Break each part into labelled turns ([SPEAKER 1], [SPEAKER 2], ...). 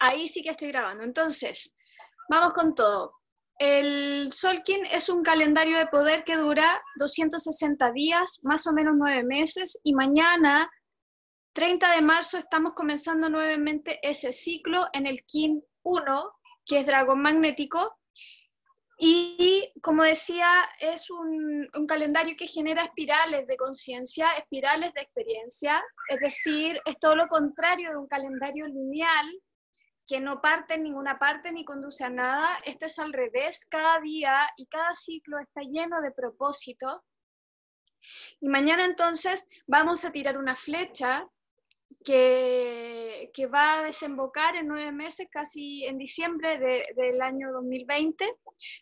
[SPEAKER 1] Ahí sí que estoy grabando. Entonces, vamos con todo. El Solkin es un calendario de poder que dura 260 días, más o menos nueve meses, y mañana, 30 de marzo, estamos comenzando nuevamente ese ciclo en el Kin 1, que es dragón magnético, y como decía, es un, calendario que genera espirales de conciencia, espirales de experiencia, es decir, es todo lo contrario de un calendario lineal que no parte en ninguna parte ni conduce a nada. Este es al revés, cada día y cada ciclo está lleno de propósito. Y mañana entonces vamos a tirar una flecha que, que, va a desembocar en nueve meses, casi en diciembre del año 2020,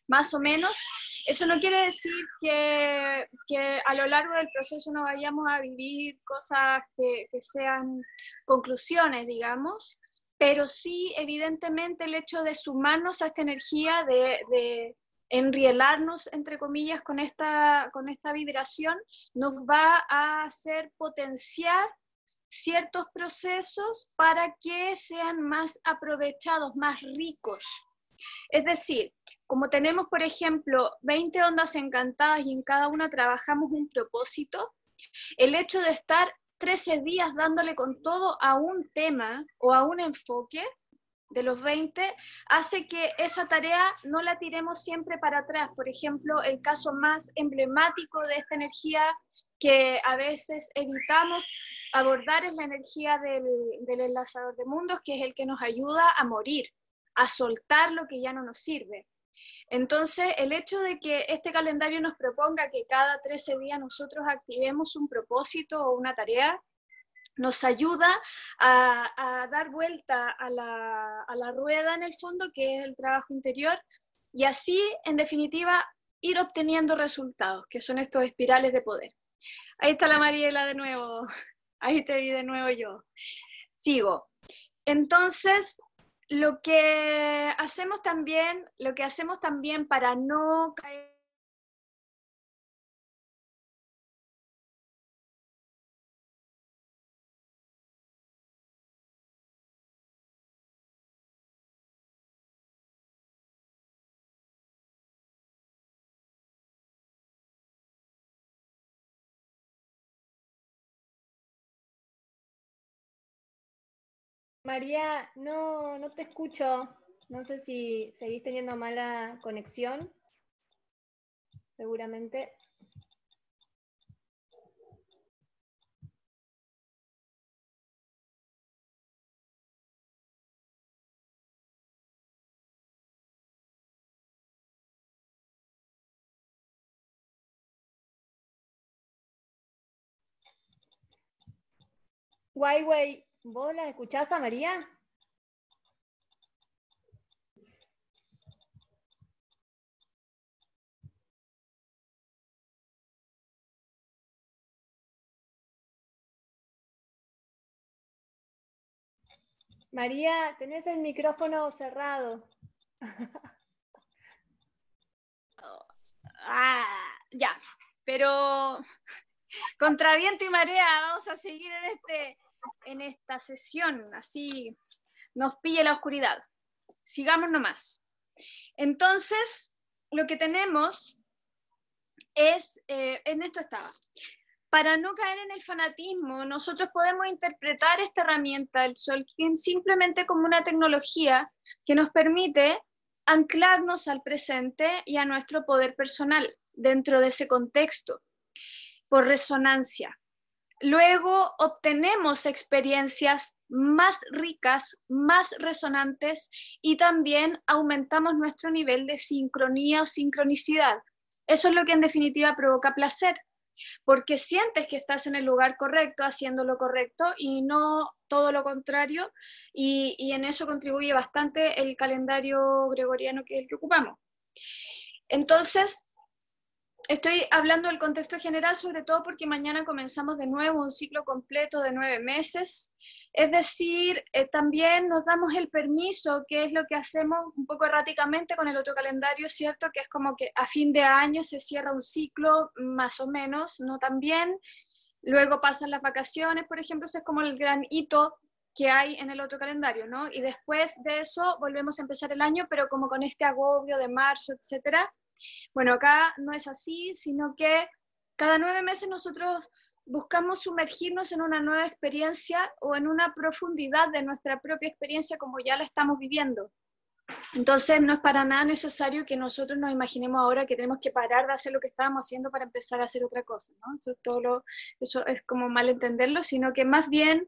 [SPEAKER 1] más o menos. Eso no quiere decir que, que, a lo largo del proceso no vayamos a vivir cosas que, que sean conclusiones, digamos, pero sí, evidentemente, el hecho de sumarnos a esta energía, de, de enrielarnos, entre comillas, con esta, con esta vibración, nos va a hacer potenciar ciertos procesos para que sean más aprovechados, más ricos. Es decir, como tenemos, por ejemplo, 20 ondas encantadas y en cada una trabajamos un propósito, el hecho de estar 13 días dándole con todo a un tema o a un enfoque de los 20 hace que esa tarea no la tiremos siempre para atrás. Por ejemplo, el caso más emblemático de esta energía que a veces evitamos abordar es la energía del, del, enlazador de mundos, que es el que nos ayuda a morir, a soltar lo que ya no nos sirve. Entonces, el hecho de que este calendario nos proponga que cada 13 días nosotros activemos un propósito o una tarea, nos ayuda a, dar vuelta a la, a la rueda en el fondo, que es el trabajo interior, y así, en definitiva, ir obteniendo resultados, que son estos espirales de poder. Ahí está la Mariela de nuevo. Ahí te vi de nuevo yo. Sigo. Entonces, lo que hacemos también, lo que hacemos también para no caer
[SPEAKER 2] María, no, no te escucho. No sé si seguís teniendo mala conexión. Seguramente. ¿Vos la escuchás a María? María, tenés el micrófono cerrado.
[SPEAKER 1] ah, ya, pero contra viento y marea vamos a seguir en este en esta sesión, así nos pille la oscuridad. Sigamos nomás. Entonces, lo que tenemos es, eh, en esto estaba, para no caer en el fanatismo, nosotros podemos interpretar esta herramienta del Solkin simplemente como una tecnología que nos permite anclarnos al presente y a nuestro poder personal dentro de ese contexto, por resonancia. Luego obtenemos experiencias más ricas, más resonantes y también aumentamos nuestro nivel de sincronía o sincronicidad. Eso es lo que en definitiva provoca placer, porque sientes que estás en el lugar correcto, haciendo lo correcto y no todo lo contrario, y, en eso contribuye bastante el calendario gregoriano que es el que ocupamos. Entonces, Estoy hablando del contexto general, sobre todo porque mañana comenzamos de nuevo un ciclo completo de nueve meses. Es decir, eh, también nos damos el permiso, que es lo que hacemos un poco erráticamente con el otro calendario, ¿cierto? Que es como que a fin de año se cierra un ciclo, más o menos, no tan bien. Luego pasan las vacaciones, por ejemplo, ese es como el gran hito que hay en el otro calendario, ¿no? Y después de eso volvemos a empezar el año, pero como con este agobio de marzo, etcétera. Bueno, acá no es así, sino que cada nueve meses nosotros buscamos sumergirnos en una nueva experiencia o en una profundidad de nuestra propia experiencia como ya la estamos viviendo. Entonces no es para nada necesario que nosotros nos imaginemos ahora que tenemos que parar de hacer lo que estábamos haciendo para empezar a hacer otra cosa, ¿no? Eso es todo lo, eso es como mal entenderlo, sino que más bien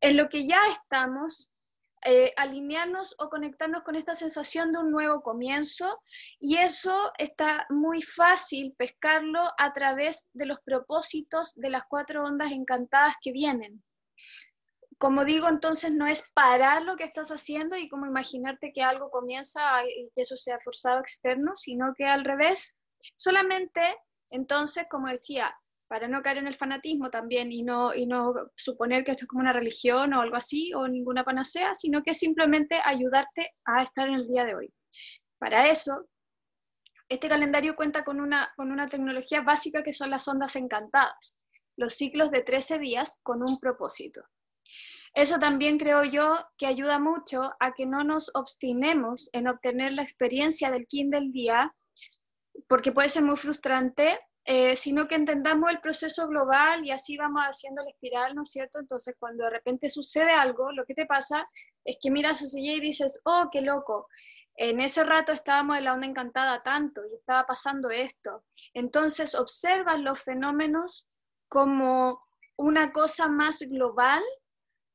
[SPEAKER 1] en lo que ya estamos, eh, alinearnos o conectarnos con esta sensación de un nuevo comienzo y eso está muy fácil pescarlo a través de los propósitos de las cuatro ondas encantadas que vienen. Como digo, entonces no es parar lo que estás haciendo y como imaginarte que algo comienza y eso sea forzado externo, sino que al revés, solamente entonces, como decía, para no caer en el fanatismo también y no, suponer que esto es como una religión o algo así o ninguna panacea, sino que simplemente ayudarte a estar en el día de hoy. Para eso, este calendario cuenta con una, con una tecnología básica que son las ondas encantadas, los ciclos de 13 días con un propósito. Eso también creo yo que ayuda mucho a que no nos obstinemos en obtener la experiencia del kin del día, porque puede ser muy frustrante eh, sino que entendamos el proceso global y así vamos haciendo la espiral, ¿no es cierto? Entonces, cuando de repente sucede algo, lo que te pasa es que miras hacia allá y dices, oh, qué loco. En ese rato estábamos en la onda encantada tanto y estaba pasando esto. Entonces, observas los fenómenos como una cosa más global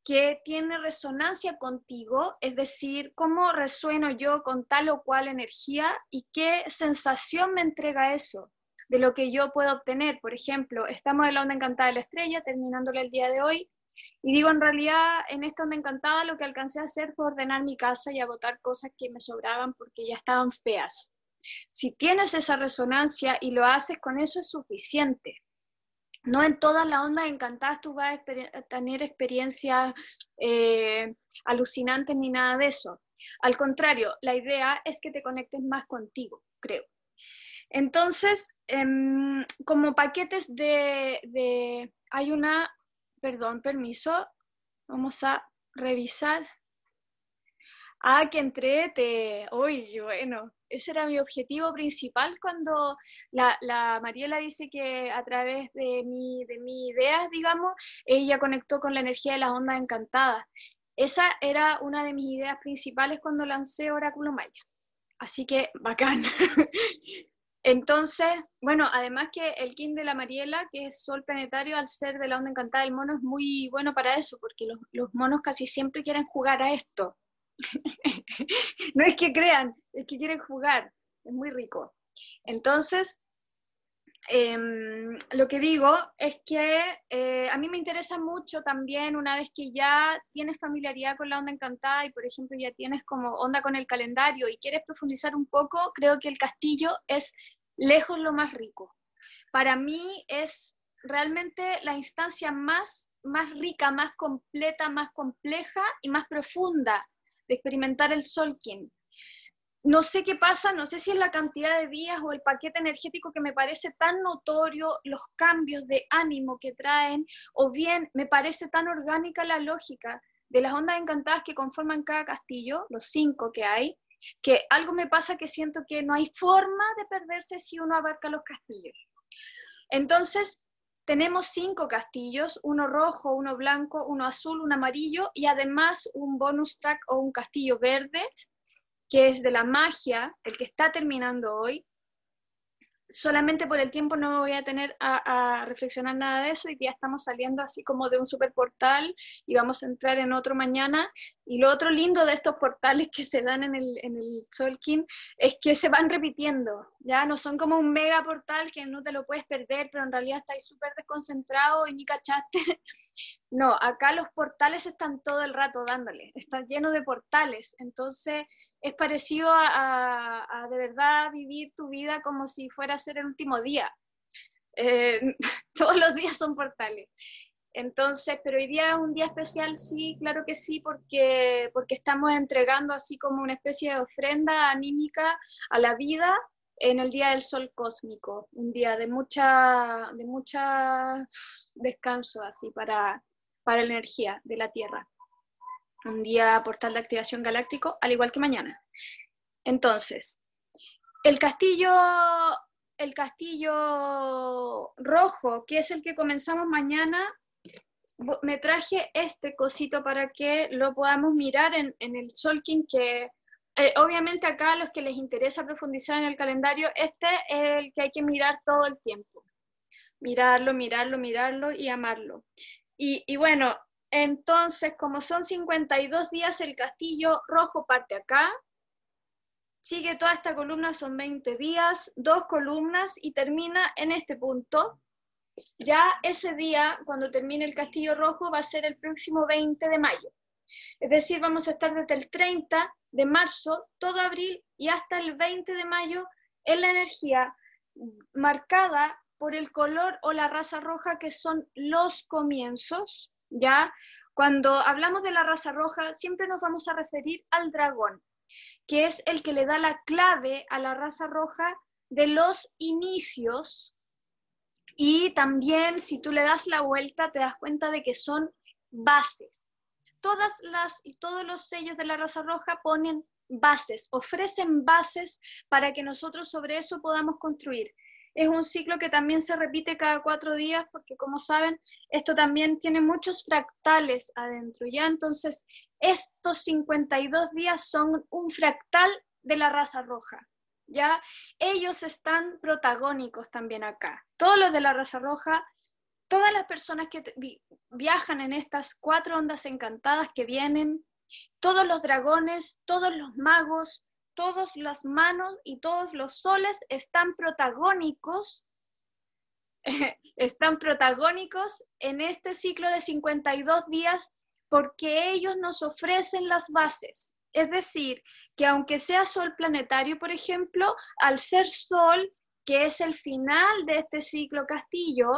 [SPEAKER 1] que tiene resonancia contigo, es decir, cómo resueno yo con tal o cual energía y qué sensación me entrega eso de lo que yo puedo obtener. Por ejemplo, estamos en la onda encantada de la estrella, terminándole el día de hoy, y digo, en realidad, en esta onda encantada lo que alcancé a hacer fue ordenar mi casa y a botar cosas que me sobraban porque ya estaban feas. Si tienes esa resonancia y lo haces con eso es suficiente. No en todas las ondas encantadas tú vas a tener experiencias eh, alucinantes ni nada de eso. Al contrario, la idea es que te conectes más contigo, creo. Entonces, em, como paquetes de, hay una, perdón, permiso, vamos a revisar. Ah, que entrete. Uy, bueno, ese era mi objetivo principal cuando la, la, Mariela dice que a través de mi, de mi ideas, digamos, ella conectó con la energía de las ondas encantadas. Esa era una de mis ideas principales cuando lancé Oráculo Maya. Así que bacán. Entonces, bueno, además que el kin de la Mariela, que es sol planetario, al ser de la onda encantada del mono, es muy bueno para eso, porque los, monos casi siempre quieren jugar a esto. no es que crean, es que quieren jugar, es muy rico. Entonces, em, lo que digo es que eh, a mí me interesa mucho también una vez que ya tienes familiaridad con la onda encantada y por ejemplo ya tienes como onda con el calendario y quieres profundizar un poco, creo que el castillo es lejos lo más rico. Para mí es realmente la instancia más, más rica, más completa, más compleja y más profunda de experimentar el Solkin. No sé qué pasa, no sé si es la cantidad de días o el paquete energético que me parece tan notorio, los cambios de ánimo que traen, o bien me parece tan orgánica la lógica de las ondas encantadas que conforman cada castillo, los cinco que hay, que algo me pasa que siento que no hay forma de perderse si uno abarca los castillos. Entonces, tenemos cinco castillos, uno rojo, uno blanco, uno azul, uno amarillo y además un bonus track o un castillo verde, que es de la magia, el que está terminando hoy, solamente por el tiempo no voy a tener a, reflexionar nada de eso y ya estamos saliendo así como de un super portal y vamos a entrar en otro mañana. Y lo otro lindo de estos portales que se dan en el, en el Solkin es que se van repitiendo, ya no son como un mega portal que no te lo puedes perder, pero en realidad estáis súper desconcentrado y ni cachaste. No, acá los portales están todo el rato dándole, están llenos de portales, entonces es parecido a, de verdad vivir tu vida como si fuera a ser el último día. Eh, todos los días son portales. Entonces, pero hoy día es un día especial, sí, claro que sí, porque, porque estamos entregando así como una especie de ofrenda anímica a la vida en el día del sol cósmico, un día de mucha, de mucha descanso así para, para la energía de la Tierra. Un día portal de activación galáctico, al igual que mañana. Entonces, el castillo, el castillo rojo, que es el que comenzamos mañana, me traje este cosito para que lo podamos mirar en, el Solking, que eh, obviamente acá a los que les interesa profundizar en el calendario, este es el que hay que mirar todo el tiempo. Mirarlo, mirarlo, mirarlo y amarlo. Y, y bueno, entonces, como son 52 días, el castillo rojo parte acá, sigue toda esta columna, son 20 días, dos columnas y termina en este punto. Ya ese día, cuando termine el castillo rojo, va a ser el próximo 20 de mayo. Es decir, vamos a estar desde el 30 de marzo, todo abril y hasta el 20 de mayo en la energía marcada por el color o la raza roja que son los comienzos, ¿ya? Cuando hablamos de la raza roja, siempre nos vamos a referir al dragón, que es el que le da la clave a la raza roja de los inicios. Y también, si tú le das la vuelta, te das cuenta de que son bases. Todas las y todos los sellos de la raza roja ponen bases, ofrecen bases para que nosotros sobre eso podamos construir es un ciclo que también se repite cada cuatro días porque como saben, esto también tiene muchos fractales adentro, ¿ya? Entonces, estos 52 días son un fractal de la raza roja, ¿ya? Ellos están protagónicos también acá. Todos los de la raza roja, todas las personas que viajan en estas cuatro ondas encantadas que vienen, todos los dragones, todos los magos, todas las manos y todos los soles están protagónicos, están protagónicos en este ciclo de 52 días porque ellos nos ofrecen las bases. Es decir, que aunque sea sol planetario, por ejemplo, al ser sol, que es el final de este ciclo castillo,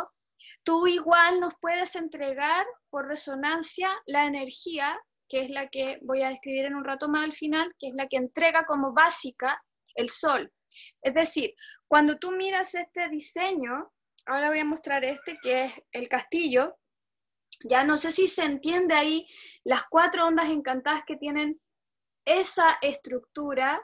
[SPEAKER 1] tú igual nos puedes entregar por resonancia la energía que es la que voy a describir en un rato más al final, que es la que entrega como básica el sol. Es decir, cuando tú miras este diseño, ahora voy a mostrar este, que es el castillo, ya no sé si se entiende ahí las cuatro ondas encantadas que tienen esa estructura.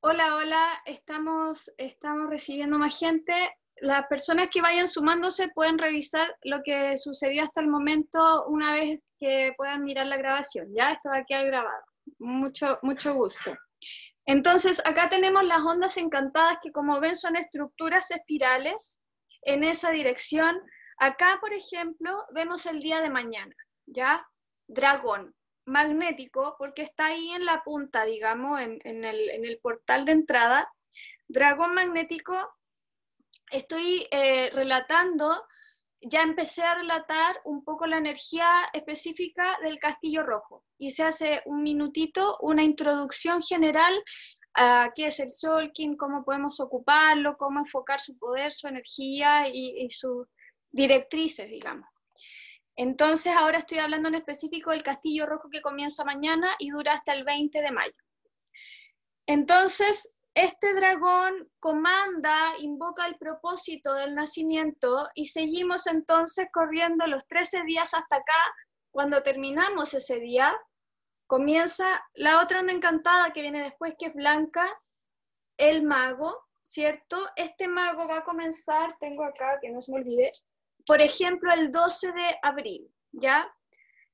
[SPEAKER 1] Hola, hola, estamos, estamos recibiendo más gente las personas que vayan sumándose pueden revisar lo que sucedió hasta el momento una vez que puedan mirar la grabación. Ya esto va a quedar grabado. Mucho, mucho gusto. Entonces, acá tenemos las ondas encantadas que como ven son estructuras espirales en esa dirección. Acá, por ejemplo, vemos el día de mañana, ¿ya? Dragón, magnético, porque está ahí en la punta, digamos, en, el, en el portal de entrada. Dragón magnético estoy eh, relatando, ya empecé a relatar un poco la energía específica del Castillo Rojo. y se hace un minutito una introducción general a qué es el Solkin, cómo podemos ocuparlo, cómo enfocar su poder, su energía y, y sus directrices, digamos. Entonces, ahora estoy hablando en específico del Castillo Rojo que comienza mañana y dura hasta el 20 de mayo. Entonces, este dragón comanda, invoca el propósito del nacimiento y seguimos entonces corriendo los 13 días hasta acá. Cuando terminamos ese día, comienza la otra onda encantada que viene después, que es Blanca, el mago, ¿cierto? Este mago va a comenzar, tengo acá, que no se me olvide, por ejemplo, el 12 de abril, ¿ya?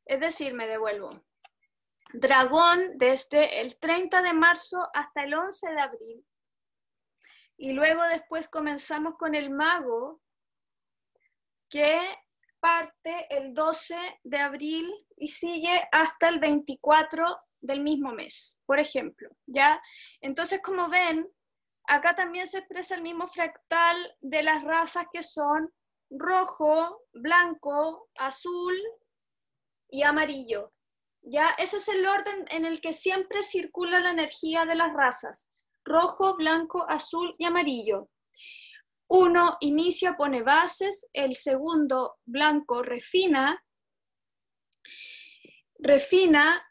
[SPEAKER 1] Es decir, me devuelvo dragón desde el 30 de marzo hasta el 11 de abril. Y luego después comenzamos con el mago, que parte el 12 de abril y sigue hasta el 24 del mismo mes, por ejemplo, ¿ya? Entonces, como ven, acá también se expresa el mismo fractal de las razas que son rojo, blanco, azul y amarillo. ¿Ya? Ese es el orden en el que siempre circula la energía de las razas, rojo, blanco, azul y amarillo. Uno inicia, pone bases, el segundo, blanco, refina, refina,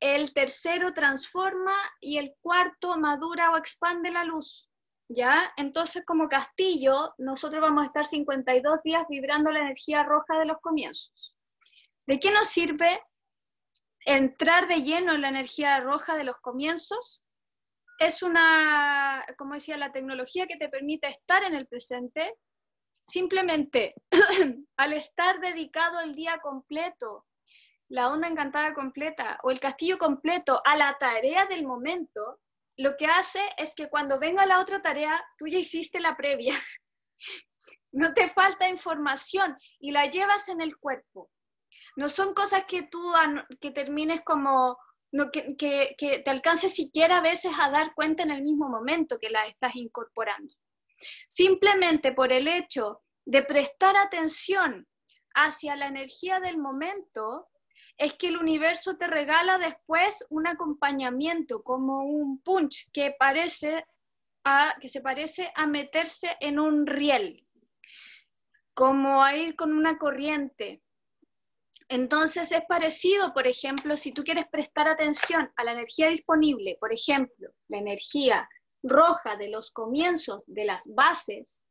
[SPEAKER 1] el tercero transforma y el cuarto madura o expande la luz. ¿Ya? Entonces, como castillo, nosotros vamos a estar 52 días vibrando la energía roja de los comienzos. ¿De qué nos sirve entrar de lleno en la energía roja de los comienzos? Es una, como decía, la tecnología que te permite estar en el presente. Simplemente al estar dedicado el día completo, la onda encantada completa o el castillo completo a la tarea del momento, lo que hace es que cuando venga la otra tarea, tú ya hiciste la previa. no te falta información y la llevas en el cuerpo. No son cosas que tú que termines como, no, que, que, te alcances siquiera a veces a dar cuenta en el mismo momento que la estás incorporando. Simplemente por el hecho de prestar atención hacia la energía del momento, es que el universo te regala después un acompañamiento, como un punch que, parece que se parece a meterse en un riel, como a ir con una corriente. Entonces es parecido, por ejemplo, si tú quieres prestar atención a la energía disponible, por ejemplo, la energía roja de los comienzos de las bases,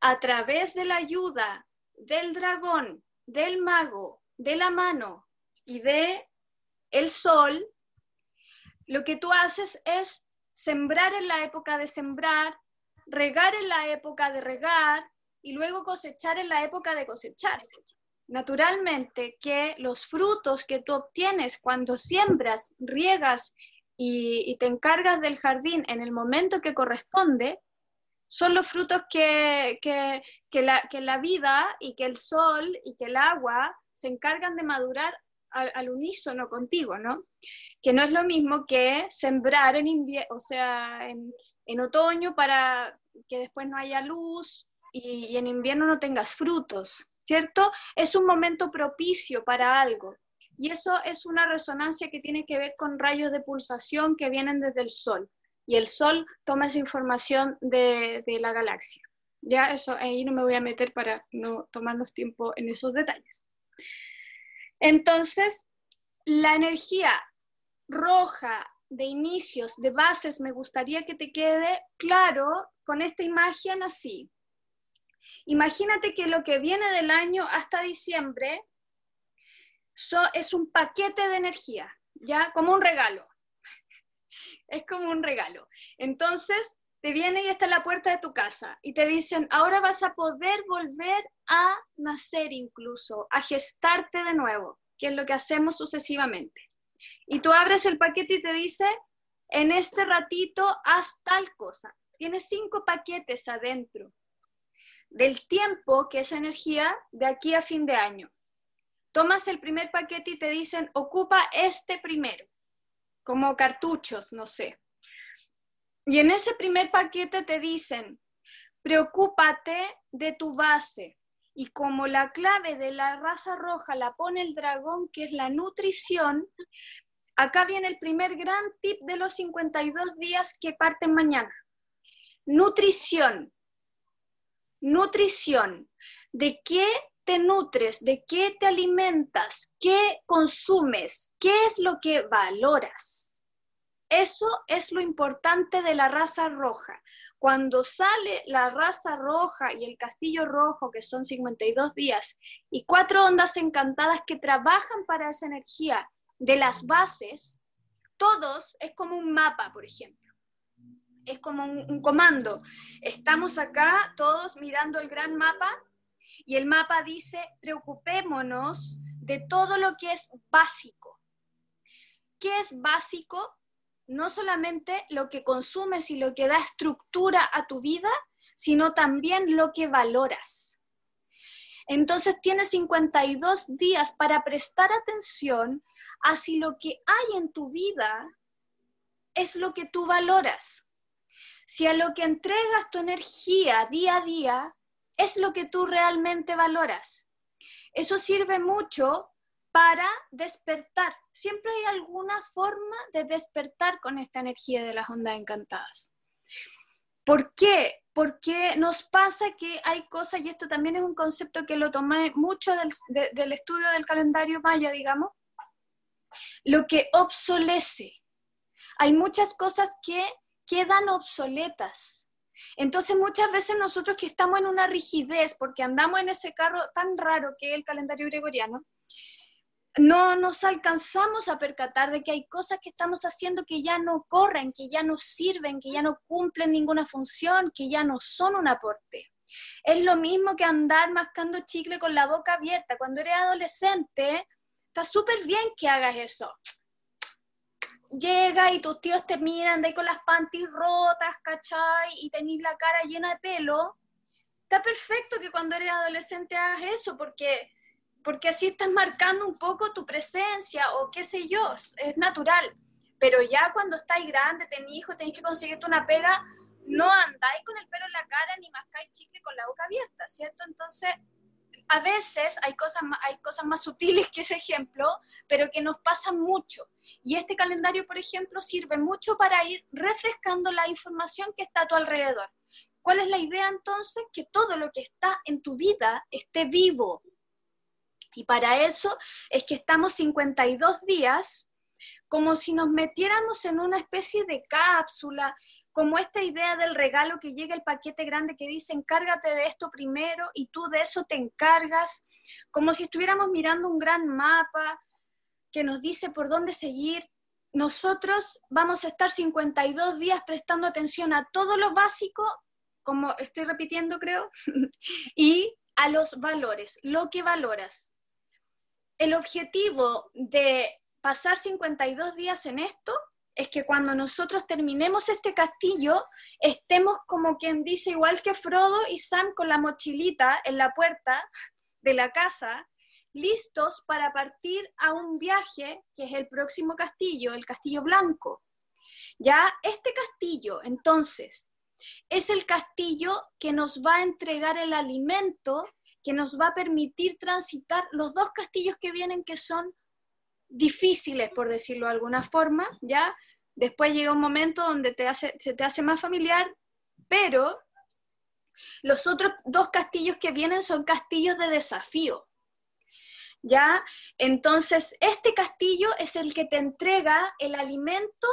[SPEAKER 1] a través de la ayuda del dragón, del mago, de la mano y de el sol, lo que tú haces es sembrar en la época de sembrar, regar en la época de regar y luego cosechar en la época de cosechar. Naturalmente que los frutos que tú obtienes cuando siembras, riegas y, te encargas del jardín en el momento que corresponde, son los frutos que, que, la, que la vida y que el sol y que el agua se encargan de madurar al, unísono contigo, ¿no? Que no es lo mismo que sembrar en invierno, o sea, en, en, otoño para que después no haya luz y en invierno no tengas frutos, ¿cierto? Es un momento propicio para algo. Y eso es una resonancia que tiene que ver con rayos de pulsación que vienen desde el Sol. Y el Sol toma esa información de, la galaxia. Ya eso ahí no me voy a meter para no tomarnos tiempo en esos detalles. Entonces, la energía roja de inicios, de bases, me gustaría que te quede claro con esta imagen así. Imagínate que lo que viene del año hasta diciembre es un paquete de energía, ya como un regalo. es como un regalo. Entonces, te viene y está en la puerta de tu casa y te dicen, ahora vas a poder volver a nacer incluso, a gestarte de nuevo, que es lo que hacemos sucesivamente. Y tú abres el paquete y te dice, en este ratito haz tal cosa. Tienes cinco paquetes adentro del tiempo, que es energía, de aquí a fin de año. Tomas el primer paquete y te dicen, ocupa este primero, como cartuchos, no sé. Y en ese primer paquete te dicen, preocúpate de tu base. Y como la clave de la raza roja la pone el dragón, que es la nutrición, acá viene el primer gran tip de los 52 días que parten mañana. Nutrición. Nutrición. ¿De qué te nutres? ¿De qué te alimentas? ¿Qué consumes? ¿Qué es lo que valoras? Eso es lo importante de la raza roja. Cuando sale la raza roja y el castillo rojo, que son 52 días, y cuatro ondas encantadas que trabajan para esa energía de las bases, todos es como un mapa, por ejemplo. Es como un, comando. Estamos acá todos mirando el gran mapa y el mapa dice, preocupémonos de todo lo que es básico. ¿Qué es básico? no solamente lo que consumes y lo que da estructura a tu vida, sino también lo que valoras. Entonces tienes 52 días para prestar atención a si lo que hay en tu vida es lo que tú valoras. Si a lo que entregas tu energía día a día es lo que tú realmente valoras. Eso sirve mucho para despertar. Siempre hay alguna forma de despertar con esta energía de las ondas encantadas. ¿Por qué? Porque nos pasa que hay cosas, y esto también es un concepto que lo tomé mucho del, estudio del calendario maya, digamos, lo que obsolece. Hay muchas cosas que quedan obsoletas. Entonces muchas veces nosotros que estamos en una rigidez, porque andamos en ese carro tan raro que es el calendario gregoriano, no nos alcanzamos a percatar de que hay cosas que estamos haciendo que ya no corren, que ya no sirven, que ya no cumplen ninguna función, que ya no son un aporte. Es lo mismo que andar mascando chicle con la boca abierta. Cuando eres adolescente, está súper bien que hagas eso. Llega y tus tíos te miran de ahí con las panties rotas, ¿cachai? Y tenés la cara llena de pelo. Está perfecto que cuando eres adolescente hagas eso, porque porque así estás marcando un poco tu presencia o qué sé yo, es natural. Pero ya cuando estáis grande, tenés hijo, tenéis que conseguirte una pega, no andáis con el pelo en la cara ni mascáis chicle con la boca abierta, ¿cierto? Entonces, a veces hay cosas, hay cosas más sutiles que ese ejemplo, pero que nos pasan mucho. Y este calendario, por ejemplo, sirve mucho para ir refrescando la información que está a tu alrededor. ¿Cuál es la idea entonces? Que todo lo que está en tu vida esté vivo, y para eso es que estamos 52 días como si nos metiéramos en una especie de cápsula, como esta idea del regalo que llega el paquete grande que dice encárgate de esto primero y tú de eso te encargas, como si estuviéramos mirando un gran mapa que nos dice por dónde seguir. Nosotros vamos a estar 52 días prestando atención a todo lo básico, como estoy repitiendo creo, y a los valores, lo que valoras el objetivo de pasar 52 días en esto es que cuando nosotros terminemos este castillo, estemos como quien dice, igual que Frodo y Sam con la mochilita en la puerta de la casa, listos para partir a un viaje que es el próximo castillo, el Castillo Blanco. Ya este castillo, entonces, es el castillo que nos va a entregar el alimento que nos va a permitir transitar los dos castillos que vienen que son difíciles, por decirlo de alguna forma, ¿ya? Después llega un momento donde te hace, se te hace más familiar, pero los otros dos castillos que vienen son castillos de desafío. ¿Ya? Entonces, este castillo es el que te entrega el alimento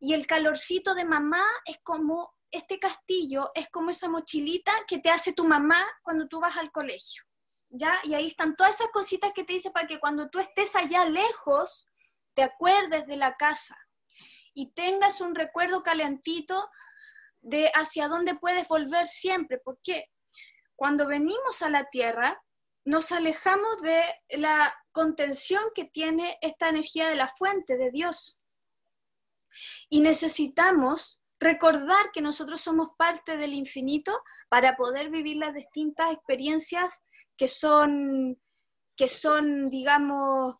[SPEAKER 1] y el calorcito de mamá es como este castillo es como esa mochilita que te hace tu mamá cuando tú vas al colegio. ¿Ya? Y ahí están todas esas cositas que te dice para que cuando tú estés allá lejos, te acuerdes de la casa y tengas un recuerdo calentito de hacia dónde puedes volver siempre. Porque cuando venimos a la tierra, nos alejamos de la contención que tiene esta energía de la fuente de Dios. Y necesitamos recordar que nosotros somos parte del infinito para poder vivir las distintas experiencias que son, que son digamos,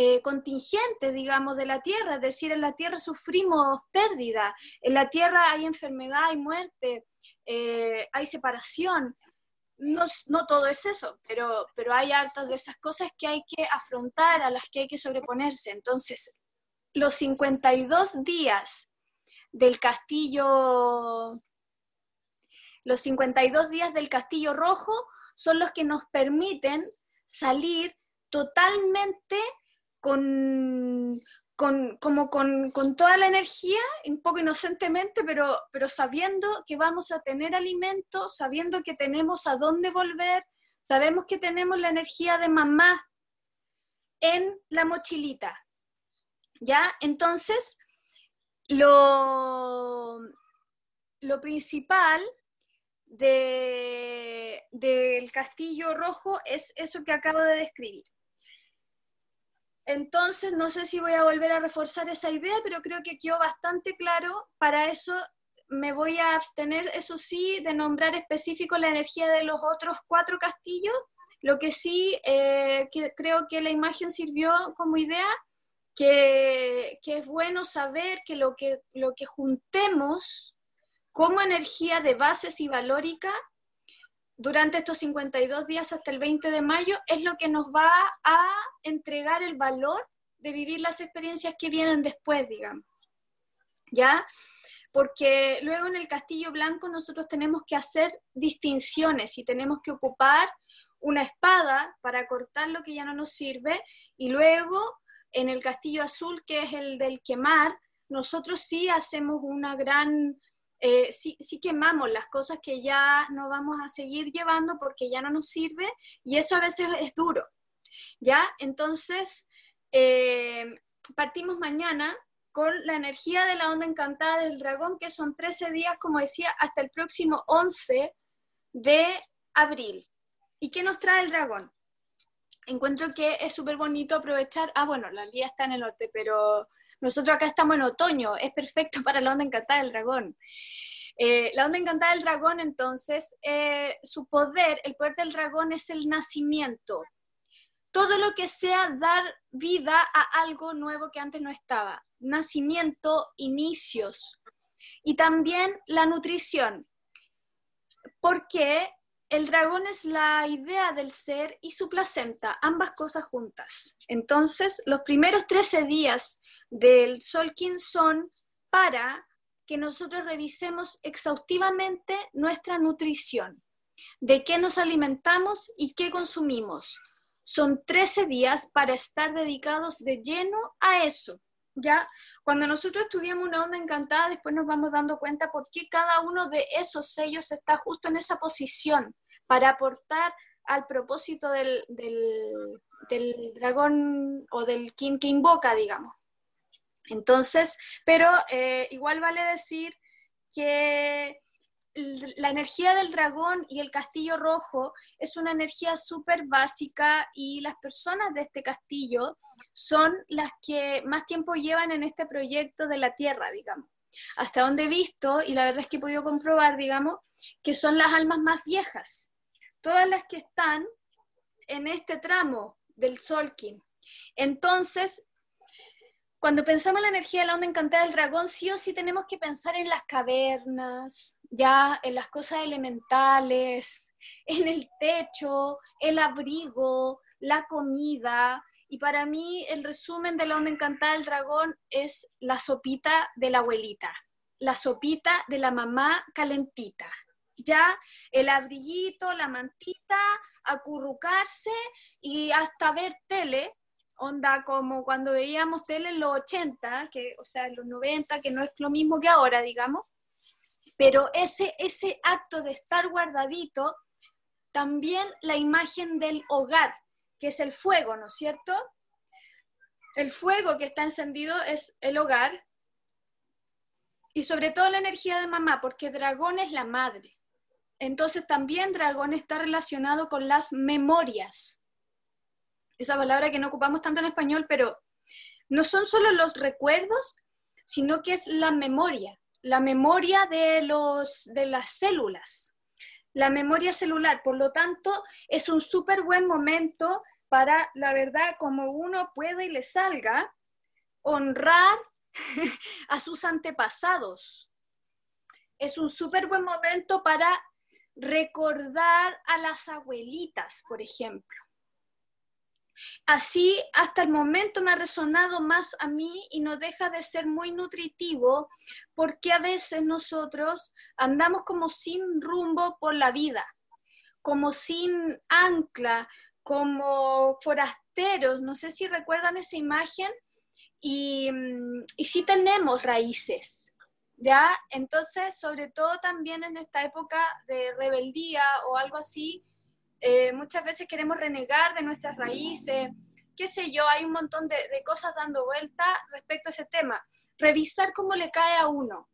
[SPEAKER 1] eh, contingentes, digamos, de la tierra. Es decir, en la tierra sufrimos pérdida, en la tierra hay enfermedad, hay muerte, eh, hay separación. No, no, todo es eso, pero, pero hay hartas de esas cosas que hay que afrontar, a las que hay que sobreponerse. Entonces, los 52 días del castillo, los 52 días del castillo rojo son los que nos permiten salir totalmente con, con, como con, con, toda la energía, un poco inocentemente, pero, pero sabiendo que vamos a tener alimento, sabiendo que tenemos a dónde volver, sabemos que tenemos la energía de mamá en la mochilita. ¿Ya? Entonces, lo, lo principal del castillo rojo es eso que acabo de describir. Entonces, no sé si voy a volver a reforzar esa idea, pero creo que quedó bastante claro. Para eso me voy a abstener, eso sí, de nombrar específico la energía de los otros cuatro castillos. Lo que sí, eh, creo que la imagen sirvió como idea que, es bueno saber que lo, que lo que juntemos como energía de bases y valórica durante estos 52 días hasta el 20 de mayo es lo que nos va a entregar el valor de vivir las experiencias que vienen después, digamos. ¿Ya? Porque luego en el Castillo Blanco nosotros tenemos que hacer distinciones y tenemos que ocupar una espada para cortar lo que ya no nos sirve y luego en el Castillo Azul, que es el del quemar, nosotros sí hacemos una gran, eh, sí, quemamos las cosas que ya no vamos a seguir llevando porque ya no nos sirve y eso a veces es duro. ¿Ya? Entonces, eh, partimos mañana con la energía de la onda encantada del dragón, que son 13 días, como decía, hasta el próximo 11 de abril. ¿Y qué nos trae el dragón? Encuentro que es súper bonito aprovechar, ah, bueno, la lía está en el norte, pero nosotros acá estamos en otoño, es perfecto para la onda encantada del dragón. Eh, la onda encantada del dragón, entonces, eh, su poder, el poder del dragón es el nacimiento. Todo lo que sea dar vida a algo nuevo que antes no estaba. Nacimiento, inicios. Y también la nutrición. Porque el dragón es la idea del ser y su placenta, ambas cosas juntas. Entonces, los primeros 13 días del Solkin son para que nosotros revisemos exhaustivamente nuestra nutrición, de qué nos alimentamos y qué consumimos. Son 13 días para estar dedicados de lleno a eso. ¿Ya? Cuando nosotros estudiamos una onda encantada, después nos vamos dando cuenta por qué cada uno de esos sellos está justo en esa posición para aportar al propósito del, del, dragón o del king que invoca, digamos. Entonces, pero eh, igual vale decir que la energía del dragón y el castillo rojo es una energía súper básica y las personas de este castillo son las que más tiempo llevan en este proyecto de la Tierra, digamos. Hasta donde he visto, y la verdad es que he podido comprobar, digamos, que son las almas más viejas. Todas las que están en este tramo del Solkin. Entonces, cuando pensamos en la energía de la onda encantada del dragón, sí o sí tenemos que pensar en las cavernas, ya en las cosas elementales, en el techo, el abrigo, la comida. Y para mí el resumen de la onda encantada del dragón es la sopita de la abuelita, la sopita de la mamá calentita. Ya el abriguito, la mantita, acurrucarse y hasta ver tele, onda como cuando veíamos tele en los 80, que, o sea, en los 90, que no es lo mismo que ahora, digamos, pero ese, ese acto de estar guardadito, también la imagen del hogar, que es el fuego, ¿no es cierto? El fuego que está encendido es el hogar y sobre todo la energía de mamá, porque dragón es la madre. Entonces también dragón está relacionado con las memorias esa palabra que no ocupamos tanto en español, pero no son solo los recuerdos, sino que es la memoria, la memoria de, los, de las células, la memoria celular. Por lo tanto, es un súper buen momento para, la verdad, como uno puede y le salga, honrar a sus antepasados. Es un súper buen momento para recordar a las abuelitas, por ejemplo. Así, hasta el momento me ha resonado más a mí y no deja de ser muy nutritivo porque a veces nosotros andamos como sin rumbo por la vida, como sin ancla, como forasteros. No sé si recuerdan esa imagen y, y sí tenemos raíces. ¿Ya? Entonces, sobre todo también en esta época de rebeldía o algo así, eh, muchas veces queremos renegar de nuestras raíces, qué sé yo, hay un montón de, cosas dando vuelta respecto a ese tema. Revisar cómo le cae a uno,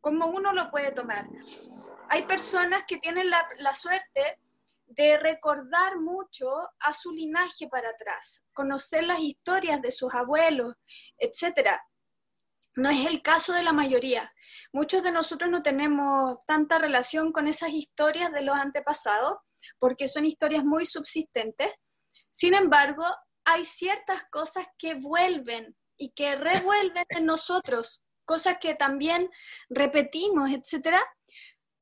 [SPEAKER 1] cómo uno lo puede tomar. Hay personas que tienen la, la suerte de recordar mucho a su linaje para atrás, conocer las historias de sus abuelos, etc. No es el caso de la mayoría. Muchos de nosotros no tenemos tanta relación con esas historias de los antepasados porque son historias muy subsistentes. Sin embargo, hay ciertas cosas que vuelven y que revuelven en nosotros, cosas que también repetimos, etc.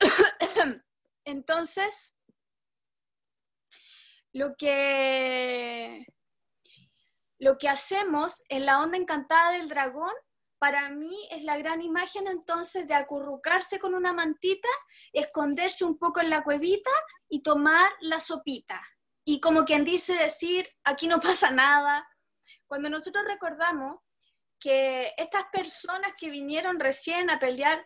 [SPEAKER 1] Entonces, lo que, lo que hacemos en la onda encantada del dragón para mí es la gran imagen entonces de acurrucarse con una mantita, esconderse un poco en la cuevita y tomar la sopita. Y como quien dice decir, aquí no pasa nada. Cuando nosotros recordamos que estas personas que vinieron recién a pelear,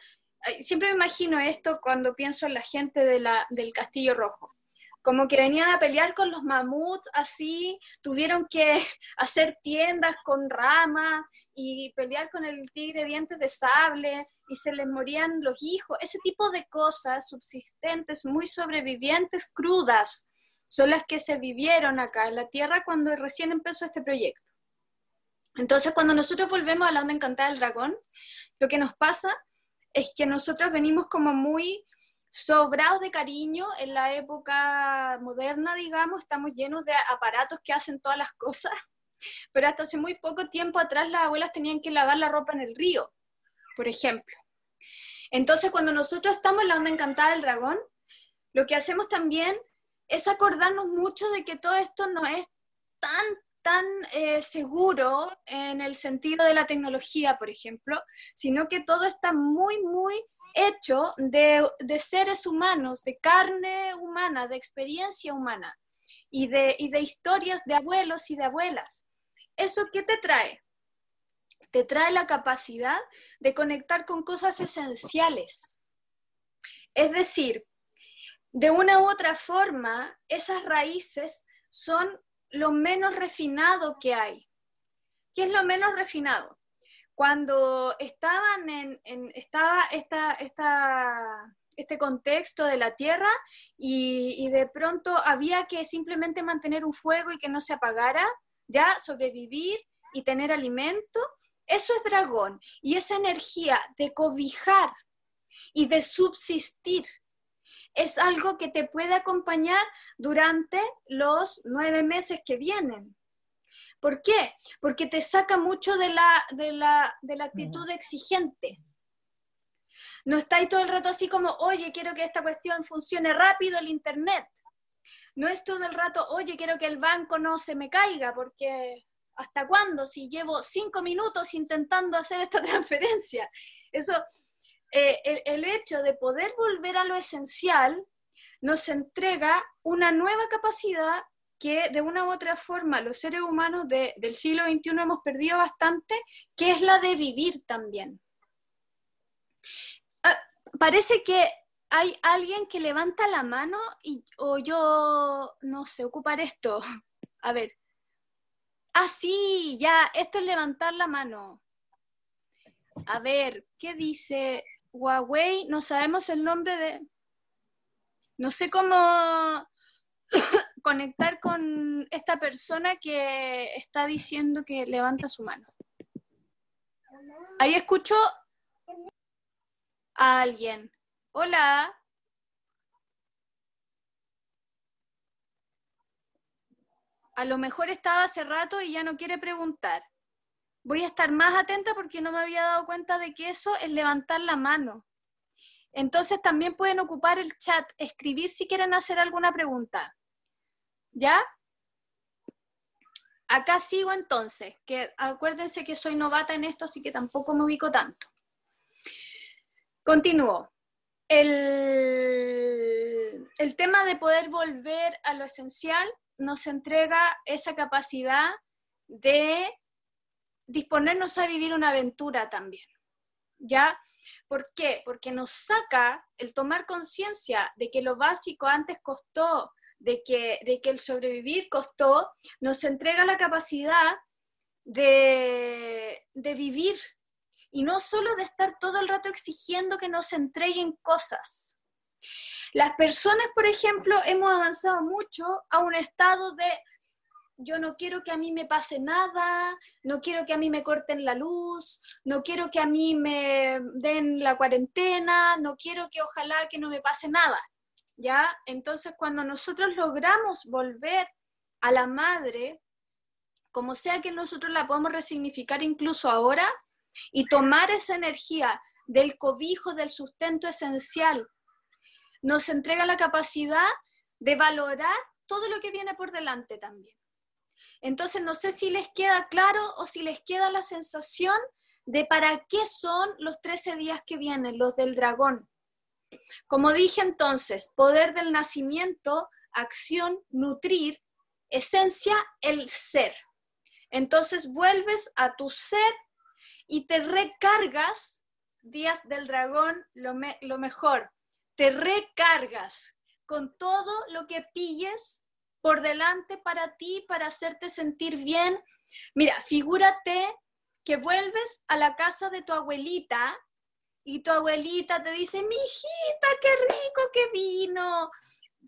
[SPEAKER 1] siempre me imagino esto cuando pienso en la gente del Castillo Rojo. Como que venían a pelear con los mamuts, así, tuvieron que hacer tiendas con ramas y pelear con el tigre dientes de sable y se les morían los hijos, ese tipo de cosas subsistentes, muy sobrevivientes, crudas, son las que se vivieron acá en la Tierra cuando recién empezó este proyecto. Entonces, cuando nosotros volvemos a la onda encantada del dragón, lo que nos pasa es que nosotros venimos como muy sobrados de cariño en la época moderna, digamos, estamos llenos de aparatos que hacen todas las cosas, pero hasta hace muy poco tiempo atrás las abuelas tenían que lavar la ropa en el río, por ejemplo. Entonces, cuando nosotros estamos en la onda encantada del dragón, lo que hacemos también es acordarnos mucho de que todo esto no es tan, tan eh, seguro en el sentido de la tecnología, por ejemplo, sino que todo está muy, muy hecho de, seres humanos, de carne humana, de experiencia humana y de, y de historias de abuelos y de abuelas. ¿Eso qué te trae? Te trae la capacidad de conectar con cosas esenciales. Es decir, de una u otra forma, esas raíces son lo menos refinado que hay. ¿Qué es lo menos refinado? Cuando estaban en, estaba esta, esta, este contexto de la tierra y, de pronto había que simplemente mantener un fuego y que no se apagara, ya sobrevivir y tener alimento, eso es dragón. Y esa energía de cobijar y de subsistir es algo que te puede acompañar durante los nueve meses que vienen. ¿Por qué? Porque te saca mucho de la, de la, de la actitud exigente. No estáis todo el rato así como, oye, quiero que esta cuestión funcione rápido el Internet. No es todo el rato, oye, quiero que el banco no se me caiga, porque ¿hasta cuándo? Si llevo cinco minutos intentando hacer esta transferencia. Eso, eh, el, el hecho de poder volver a lo esencial nos entrega una nueva capacidad que de una u otra forma los seres humanos del siglo XXI hemos perdido bastante, que es la de vivir también. Ah, parece que hay alguien que levanta la mano y, o yo, no sé, ocupar esto. A ver. Ah, sí, ya, esto es levantar la mano. A ver, ¿qué dice Huawei? No sabemos el nombre de... No sé cómo conectar con esta persona que está diciendo que levanta su mano. Ahí escucho a alguien. Hola. A lo mejor estaba hace rato y ya no quiere preguntar. Voy a estar más atenta porque no me había dado cuenta de que eso es levantar la mano. Entonces también pueden ocupar el chat, escribir si quieren hacer alguna pregunta. ¿Ya? Acá sigo entonces, que acuérdense que soy novata en esto, así que tampoco me ubico tanto. Continúo. El, el tema de poder volver a lo esencial nos entrega esa capacidad de disponernos a vivir una aventura también. ¿Ya? ¿Por qué? Porque nos saca el tomar conciencia de que lo básico antes costó de que, de que el sobrevivir costó, nos entrega la capacidad de, de vivir y no solo de estar todo el rato exigiendo que nos entreguen cosas. Las personas, por ejemplo, hemos avanzado mucho a un estado de yo no quiero que a mí me pase nada, no quiero que a mí me corten la luz, no quiero que a mí me den la cuarentena, no quiero que ojalá que no me pase nada. ¿Ya? Entonces, cuando nosotros logramos volver a la madre, como sea que nosotros la podemos resignificar incluso ahora, y tomar esa energía del cobijo, del sustento esencial, nos entrega la capacidad de valorar todo lo que viene por delante también. Entonces, no sé si les queda claro o si les queda la sensación de para qué son los 13 días que vienen, los del dragón. Como dije entonces, poder del nacimiento, acción, nutrir, esencia, el ser. Entonces vuelves a tu ser y te recargas, días del dragón, lo, mejor, te recargas con todo lo que pilles por delante para ti, para hacerte sentir bien. Mira, figúrate que vuelves a la casa de tu abuelita y tu abuelita te dice, mi hijita, qué rico que vino,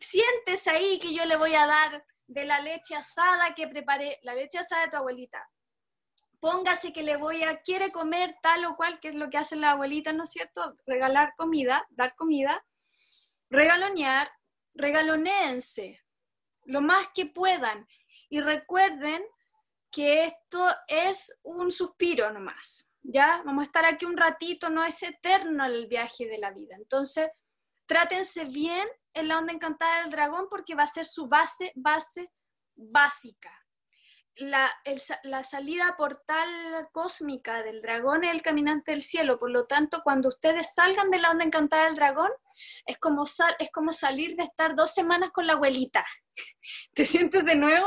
[SPEAKER 1] sientes ahí que yo le voy a dar de la leche asada que preparé, la leche asada de tu abuelita. Póngase que le voy a, quiere comer tal o cual, que es lo que hace la abuelita, ¿no es cierto? Regalar comida, dar comida, regalonear, regalonéense lo más que puedan. Y recuerden que esto es un suspiro nomás, ¿ya? Vamos a estar aquí un ratito, no es eterno el viaje de la vida. Entonces, trátense bien en la onda encantada del dragón porque va a ser su base, base básica. La, la, salida portal cósmica del dragón es el caminante del cielo, por lo tanto, cuando ustedes salgan de la onda encantada del dragón, es como, es como salir de estar dos semanas con la abuelita. Te sientes de nuevo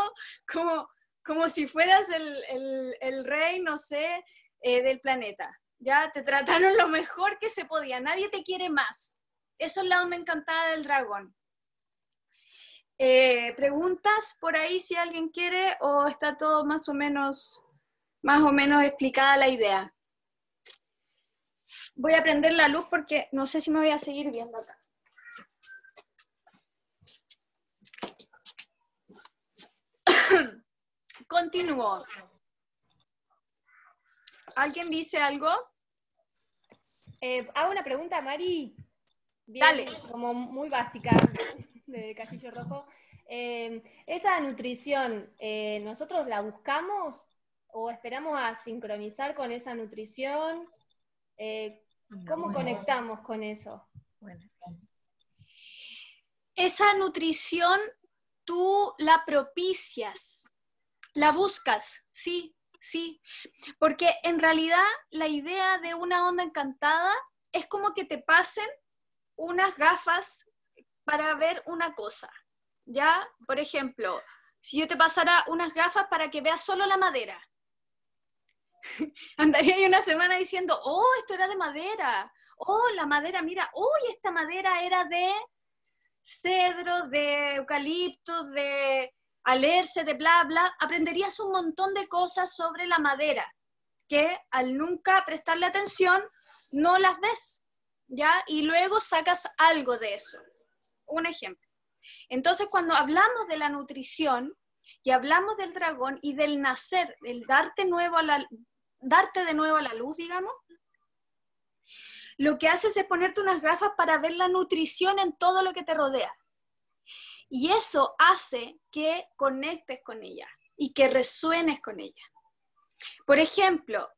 [SPEAKER 1] como, como si fueras el, el, rey, no sé, eh, del planeta. Ya te trataron lo mejor que se podía, nadie te quiere más. Eso es la onda encantada del dragón. Eh, ¿Preguntas por ahí si alguien quiere o está todo más o menos, más o menos explicada la idea? Voy a prender la luz porque no sé si me voy a seguir viendo acá. Continúo. ¿Alguien dice algo?
[SPEAKER 2] Eh, hago una pregunta, Mari.
[SPEAKER 1] Dale.
[SPEAKER 2] Como muy básica de Castillo Rojo. Eh, esa nutrición, eh, ¿nosotros la buscamos o esperamos a sincronizar con esa nutrición? Eh, ¿Cómo conectamos con eso?
[SPEAKER 1] Esa nutrición tú la propicias, la buscas, sí, sí, porque en realidad la idea de una onda encantada es como que te pasen unas gafas para ver una cosa, ¿ya? Por ejemplo, si yo te pasara unas gafas para que veas solo la madera, andaría ahí una semana diciendo, oh, esto era de madera, oh, la madera, mira, oh, esta madera era de cedro, de eucalipto, de alerce, de bla, bla, aprenderías un montón de cosas sobre la madera que al nunca prestarle atención no las ves, ¿ya? Y luego sacas algo de eso un ejemplo. Entonces, cuando hablamos de la nutrición y hablamos del dragón y del nacer, del darte, nuevo a darte de nuevo a la luz, digamos, lo que haces es ponerte unas gafas para ver la nutrición en todo lo que te rodea. Y eso hace que conectes con ella y que resuenes con ella. Por ejemplo,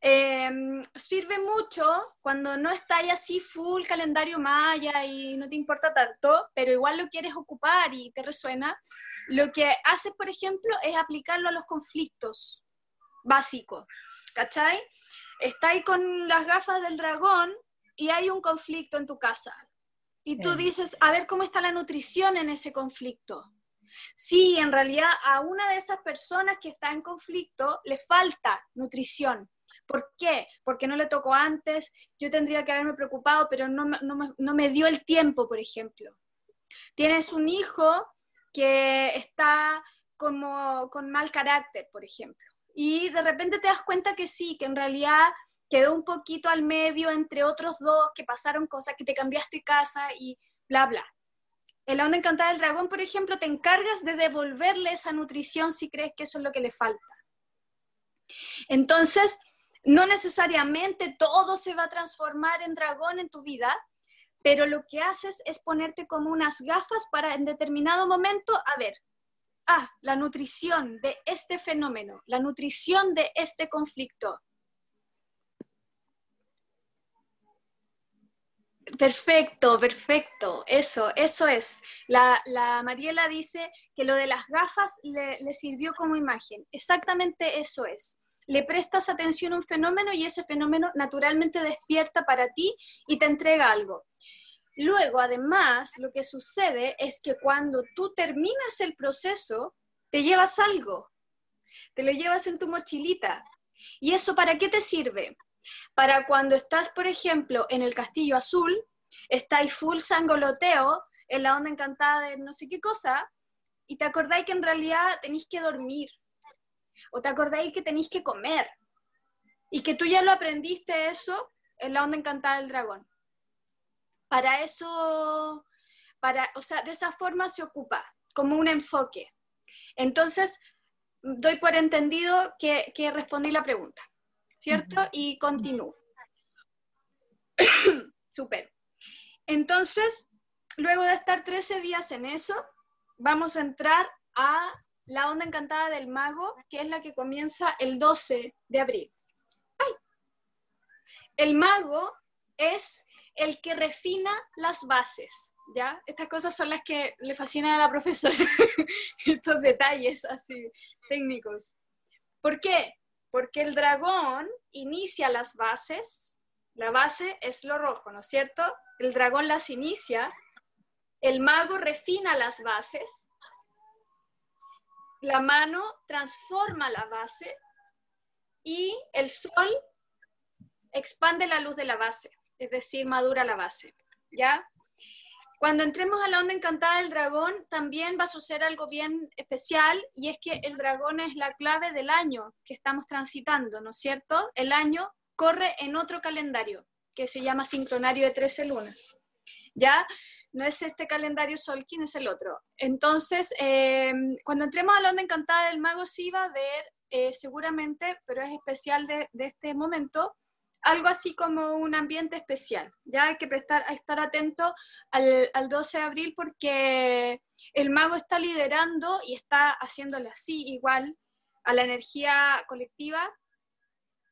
[SPEAKER 1] Em, sirve mucho cuando no estáis así full calendario maya y no te importa tanto, pero igual lo quieres ocupar y te resuena. Lo que haces, por ejemplo, es aplicarlo a los conflictos básicos. ¿Cachai? Estáis con las gafas del dragón y hay un conflicto en tu casa. Y tú dices, a ver cómo está la nutrición en ese conflicto. Sí, en realidad a una de esas personas que está en conflicto le falta nutrición ¿Por qué? Porque no le tocó antes, yo tendría que haberme preocupado, pero no, no, me dio el tiempo, por ejemplo. Tienes un hijo que está como con mal carácter, por ejemplo, y de repente te das cuenta que sí, que en realidad quedó un poquito al medio entre otros dos, que pasaron cosas, que te cambiaste casa y bla, bla. En la onda encantada del dragón, por ejemplo, te encargas de devolverle esa nutrición si crees que eso es lo que le falta. Entonces, no necesariamente todo se va a transformar en dragón en tu vida, pero lo que haces es ponerte como unas gafas para en determinado momento, a ver, ah, la nutrición de este fenómeno, la nutrición de este conflicto. Perfecto, perfecto, eso, eso es. La, Mariela dice que lo de las gafas le, le sirvió como imagen. Exactamente eso es le prestas atención a un fenómeno y ese fenómeno naturalmente despierta para ti y te entrega algo. Luego, además, lo que sucede es que cuando tú terminas el proceso, te llevas algo, te lo llevas en tu mochilita. ¿Y eso para qué te sirve? Para cuando estás, por ejemplo, en el Castillo Azul, estáis full sangoloteo, en la onda encantada de no sé qué cosa, y te acordáis que en realidad tenéis que dormir, o te acordáis que tenéis que comer, y que tú ya lo aprendiste eso en la onda encantada del dragón. Para eso, para, o sea, de esa forma se ocupa, como un enfoque. Entonces, doy por entendido que, que respondí la pregunta, ¿cierto? Y continúo. Super. Entonces, luego de estar 13 días en eso, vamos a entrar a la onda encantada del mago, que es la que comienza el 12 de abril. ¡Ay! El mago es el que refina las bases, ¿ya? Estas cosas son las que le fascinan a la profesora, estos detalles así técnicos. ¿Por qué? Porque el dragón inicia las bases, la base es lo rojo, ¿no es cierto? El dragón las inicia, el mago refina las bases, la mano transforma la base y el sol expande la luz de la base es decir, madura la base, ¿ya? Cuando entremos a la onda encantada del dragón, también va a suceder algo bien especial y es que el dragón es la clave del año que estamos transitando, ¿no es cierto? El año corre en otro calendario que se llama sincronario de 13 lunas, ¿ya? No es este calendario Solkin, es el otro. Entonces, eh, cuando entremos a la onda encantada del mago, sí va a ver eh, seguramente, pero es especial de, de este momento, algo así como un ambiente especial. Ya hay que prestar, a estar atento al, al, 12 de abril porque el mago está liderando y está haciéndole así igual a la energía colectiva,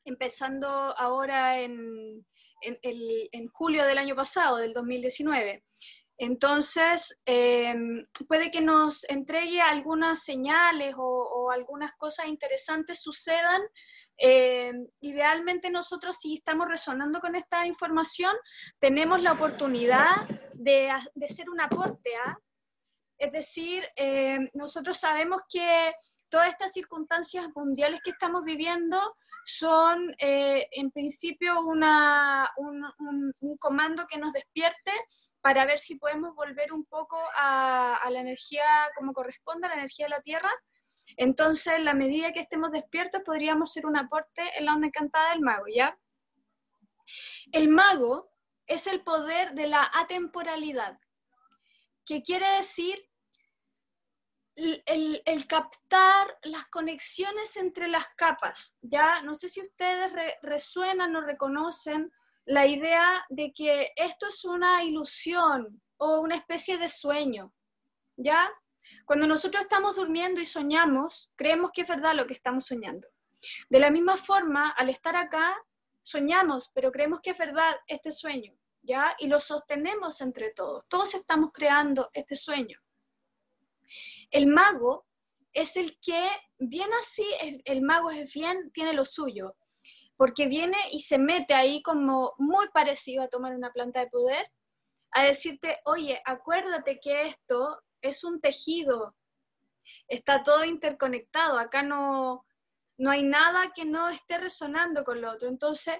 [SPEAKER 1] empezando ahora en, en, el, en julio del año pasado, del 2019. Entonces, eh, puede que nos entregue algunas señales o, o algunas cosas interesantes sucedan eh, idealmente nosotros si estamos resonando con esta información, tenemos la oportunidad de, de ser un aporte. ¿ah? Es decir, eh, nosotros sabemos que todas estas circunstancias mundiales que estamos viviendo son eh, en principio una, un, comando que nos despierte para ver si podemos volver un poco a la energía como corresponde, a la energía de la Tierra entonces, en la medida que estemos despiertos, podríamos ser un aporte en la onda encantada del mago, ¿ya? El mago es el poder de la atemporalidad, que quiere decir el, captar las conexiones entre las capas. Ya no sé si ustedes re, resuenan o reconocen la idea de que esto es una ilusión o una especie de sueño. ¿Ya? Cuando nosotros estamos durmiendo y soñamos, creemos que es verdad lo que estamos soñando. De la misma forma, al estar acá, soñamos, pero creemos que es verdad este sueño, ¿ya? Y lo sostenemos entre todos. Todos estamos creando este sueño. El mago es el que, bien así, el mago es bien, tiene lo suyo, porque viene y se mete ahí como muy parecido a tomar una planta de poder, a decirte, oye, acuérdate que esto es un tejido, está todo interconectado, acá no, no hay nada que no esté resonando con lo otro. Entonces,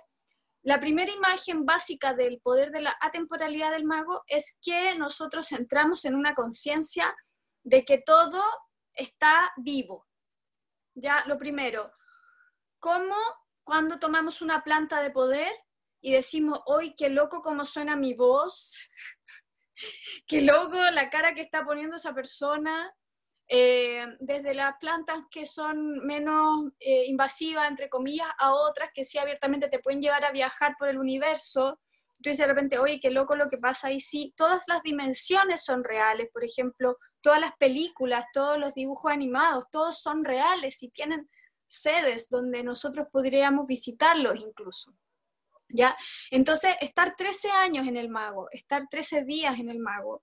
[SPEAKER 1] la primera imagen básica del poder de la atemporalidad del mago es que nosotros entramos en una conciencia de que todo está vivo. Ya, lo primero, ¿cómo cuando tomamos una planta de poder y decimos, hoy qué loco cómo suena mi voz, qué loco la cara que está poniendo esa persona, eh, desde las plantas que son menos eh, invasivas, entre comillas, a otras que sí abiertamente te pueden llevar a viajar por el universo. Dices de repente, oye, qué loco lo que pasa ahí. Sí, todas las dimensiones son reales. Por ejemplo, todas las películas, todos los dibujos animados, todos son reales y tienen sedes donde nosotros podríamos visitarlos incluso. ¿Ya? Entonces, estar 13 años en el mago, estar 13 días en el mago,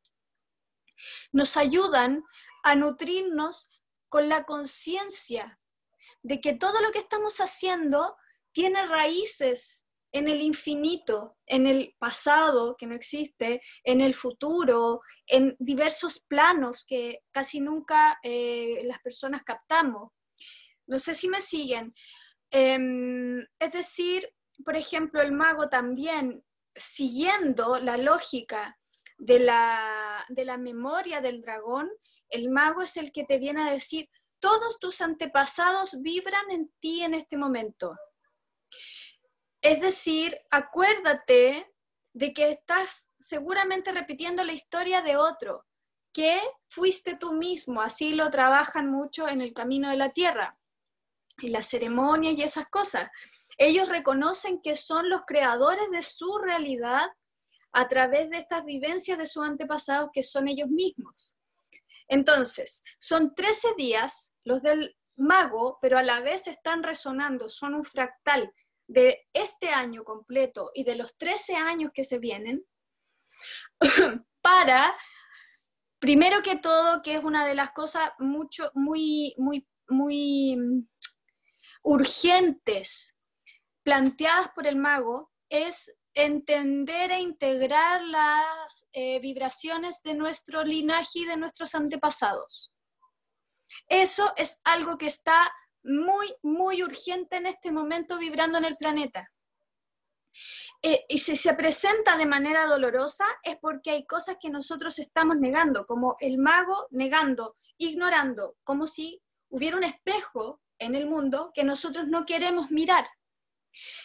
[SPEAKER 1] nos ayudan a nutrirnos con la conciencia de que todo lo que estamos haciendo tiene raíces en el infinito, en el pasado que no existe, en el futuro, en diversos planos que casi nunca eh, las personas captamos. No sé si me siguen. Eh, es decir, por ejemplo, el mago también, siguiendo la lógica de la, de la memoria del dragón, el mago es el que te viene a decir, todos tus antepasados vibran en ti en este momento. Es decir, acuérdate de que estás seguramente repitiendo la historia de otro, que fuiste tú mismo, así lo trabajan mucho en el camino de la tierra y las ceremonias y esas cosas. Ellos reconocen que son los creadores de su realidad a través de estas vivencias de sus antepasados que son ellos mismos. Entonces, son 13 días los del mago, pero a la vez están resonando, son un fractal de este año completo y de los 13 años que se vienen para, primero que todo, que es una de las cosas mucho, muy, muy, muy urgentes planteadas por el mago, es entender e integrar las eh, vibraciones de nuestro linaje y de nuestros antepasados. Eso es algo que está muy, muy urgente en este momento vibrando en el planeta. Eh, y si se presenta de manera dolorosa es porque hay cosas que nosotros estamos negando, como el mago negando, ignorando, como si hubiera un espejo en el mundo que nosotros no queremos mirar.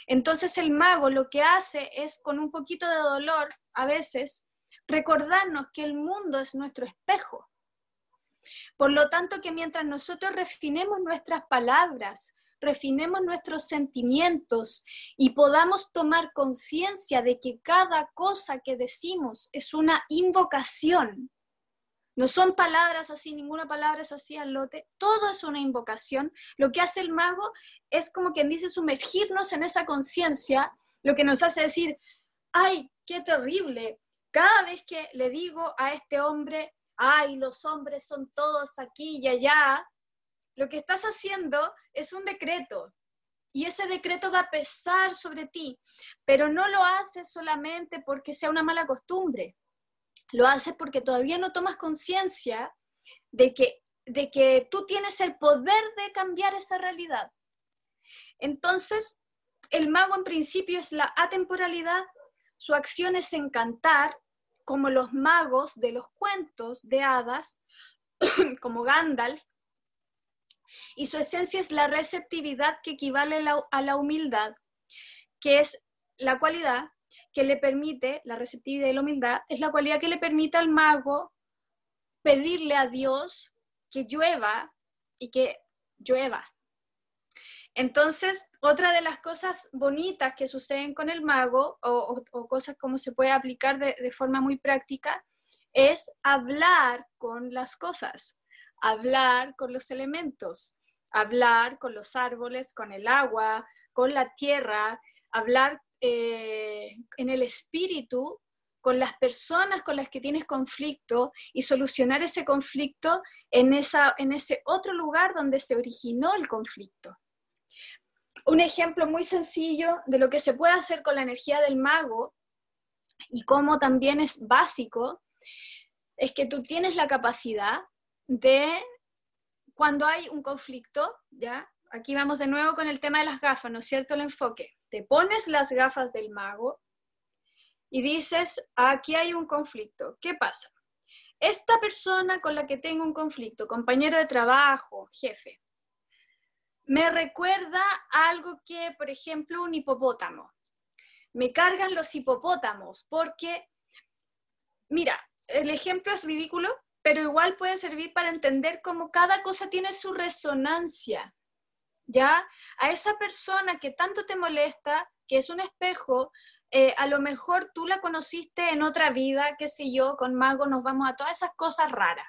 [SPEAKER 1] Entonces el mago lo que hace es, con un poquito de dolor, a veces, recordarnos que el mundo es nuestro espejo. Por lo tanto, que mientras nosotros refinemos nuestras palabras, refinemos nuestros sentimientos y podamos tomar conciencia de que cada cosa que decimos es una invocación no son palabras así, ninguna palabra es así al lote, todo es una invocación. Lo que hace el mago es como quien dice sumergirnos en esa conciencia, lo que nos hace decir, ay, qué terrible. Cada vez que le digo a este hombre, ay, los hombres son todos aquí y allá, lo que estás haciendo es un decreto. Y ese decreto va a pesar sobre ti, pero no lo haces solamente porque sea una mala costumbre lo haces porque todavía no tomas conciencia de que, de que tú tienes el poder de cambiar esa realidad. Entonces, el mago en principio es la atemporalidad, su acción es encantar, como los magos de los cuentos de hadas, como Gandalf, y su esencia es la receptividad que equivale a la humildad, que es la cualidad que le permite, la receptividad y la humildad, es la cualidad que le permite al mago pedirle a Dios que llueva y que llueva. Entonces, otra de las cosas bonitas que suceden con el mago, o, cosas como se puede aplicar de, de forma muy práctica, es hablar con las cosas, hablar con los elementos, hablar con los árboles, con el agua, con la tierra, hablar eh, en el espíritu con las personas con las que tienes conflicto y solucionar ese conflicto en, esa, en ese otro lugar donde se originó el conflicto. Un ejemplo muy sencillo de lo que se puede hacer con la energía del mago y cómo también es básico, es que tú tienes la capacidad de, cuando hay un conflicto, ¿ya? Aquí vamos de nuevo con el tema de las gafas, ¿no es cierto? El enfoque te pones las gafas del mago y dices, aquí hay un conflicto. ¿Qué pasa? Esta persona con la que tengo un conflicto, compañero de trabajo, jefe, me recuerda algo que, por ejemplo, un hipopótamo. Me cargan los hipopótamos porque, mira, el ejemplo es ridículo, pero igual puede servir para entender cómo cada cosa tiene su resonancia. ¿Ya? A esa persona que tanto te molesta, que es un espejo, eh, a lo mejor tú la conociste en otra vida, qué sé yo, con mago nos vamos a todas esas cosas raras.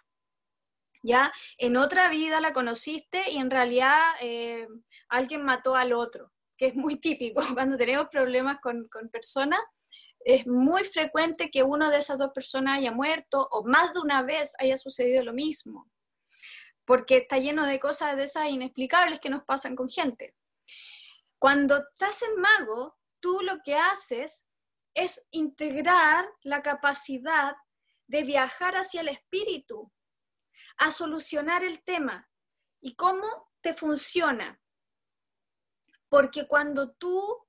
[SPEAKER 1] ¿Ya? En otra vida la conociste y en realidad eh, alguien mató al otro, que es muy típico cuando tenemos problemas con, con personas. Es muy frecuente que uno de esas dos personas haya muerto o más de una vez haya sucedido lo mismo porque está lleno de cosas de esas inexplicables que nos pasan con gente. Cuando estás en mago, tú lo que haces es integrar la capacidad de viajar hacia el espíritu, a solucionar el tema. ¿Y cómo te funciona? Porque cuando tú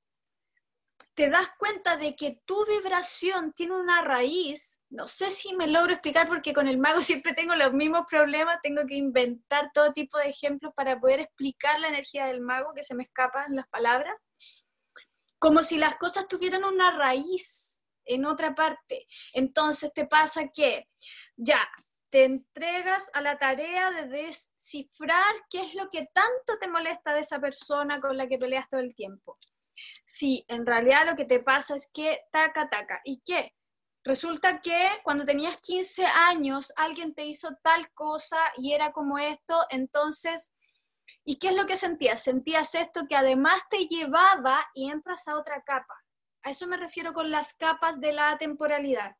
[SPEAKER 1] te das cuenta de que tu vibración tiene una raíz, no sé si me logro explicar porque con el mago siempre tengo los mismos problemas, tengo que inventar todo tipo de ejemplos para poder explicar la energía del mago que se me escapan las palabras, como si las cosas tuvieran una raíz en otra parte. Entonces te pasa que ya te entregas a la tarea de descifrar qué es lo que tanto te molesta de esa persona con la que peleas todo el tiempo Sí, en realidad lo que te pasa es que taca, taca. ¿Y qué? Resulta que cuando tenías 15 años alguien te hizo tal cosa y era como esto, entonces, ¿y qué es lo que sentías? Sentías esto que además te llevaba y entras a otra capa. A eso me refiero con las capas de la temporalidad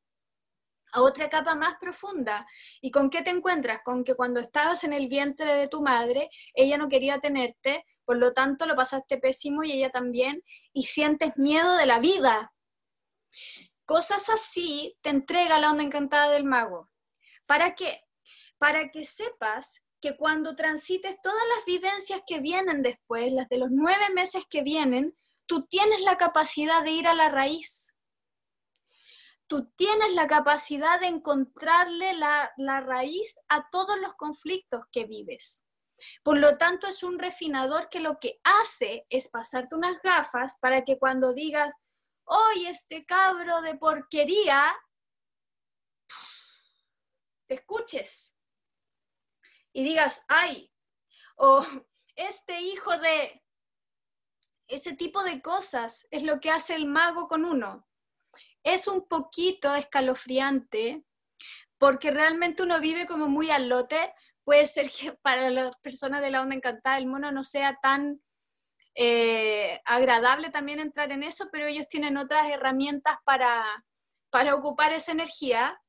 [SPEAKER 1] a otra capa más profunda. ¿Y con qué te encuentras? Con que cuando estabas en el vientre de tu madre, ella no quería tenerte, por lo tanto lo pasaste pésimo y ella también, y sientes miedo de la vida. Cosas así te entrega la onda encantada del mago. ¿Para qué? Para que sepas que cuando transites todas las vivencias que vienen después, las de los nueve meses que vienen, tú tienes la capacidad de ir a la raíz. Tú tienes la capacidad de encontrarle la, la raíz a todos los conflictos que vives. Por lo tanto, es un refinador que lo que hace es pasarte unas gafas para que cuando digas, hoy este cabro de porquería, te escuches y digas, ay, o este hijo de... Ese tipo de cosas es lo que hace el mago con uno. Es un poquito escalofriante porque realmente uno vive como muy al lote, puede ser que para las personas de la onda encantada el mono no sea tan eh, agradable también entrar en eso, pero ellos tienen otras herramientas para, para ocupar esa energía,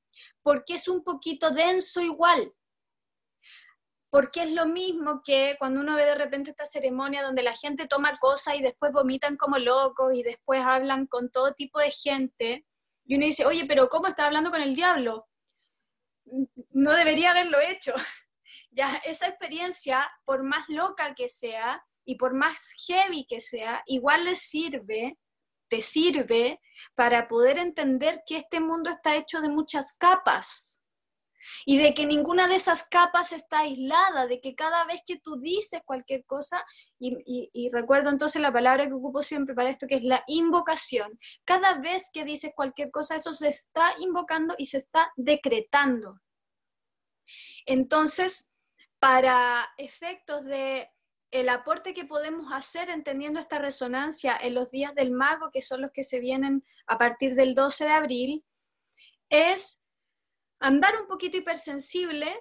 [SPEAKER 1] porque es un poquito denso igual. Porque es lo mismo que cuando uno ve de repente esta ceremonia donde la gente toma cosas y después vomitan como locos y después hablan con todo tipo de gente. Y uno dice, oye, pero ¿cómo está hablando con el diablo? No debería haberlo hecho. ya esa experiencia, por más loca que sea y por más heavy que sea, igual le sirve, te sirve para poder entender que este mundo está hecho de muchas capas y de que ninguna de esas capas está aislada, de que cada vez que tú dices cualquier cosa, y, y, recuerdo entonces la palabra que ocupo siempre para esto, que es la invocación, cada vez que dices cualquier cosa, eso se está invocando y se está decretando. Entonces, para efectos de el aporte que podemos hacer entendiendo esta resonancia en los días del mago, que son los que se vienen a partir del 12 de abril, es andar un poquito hipersensible,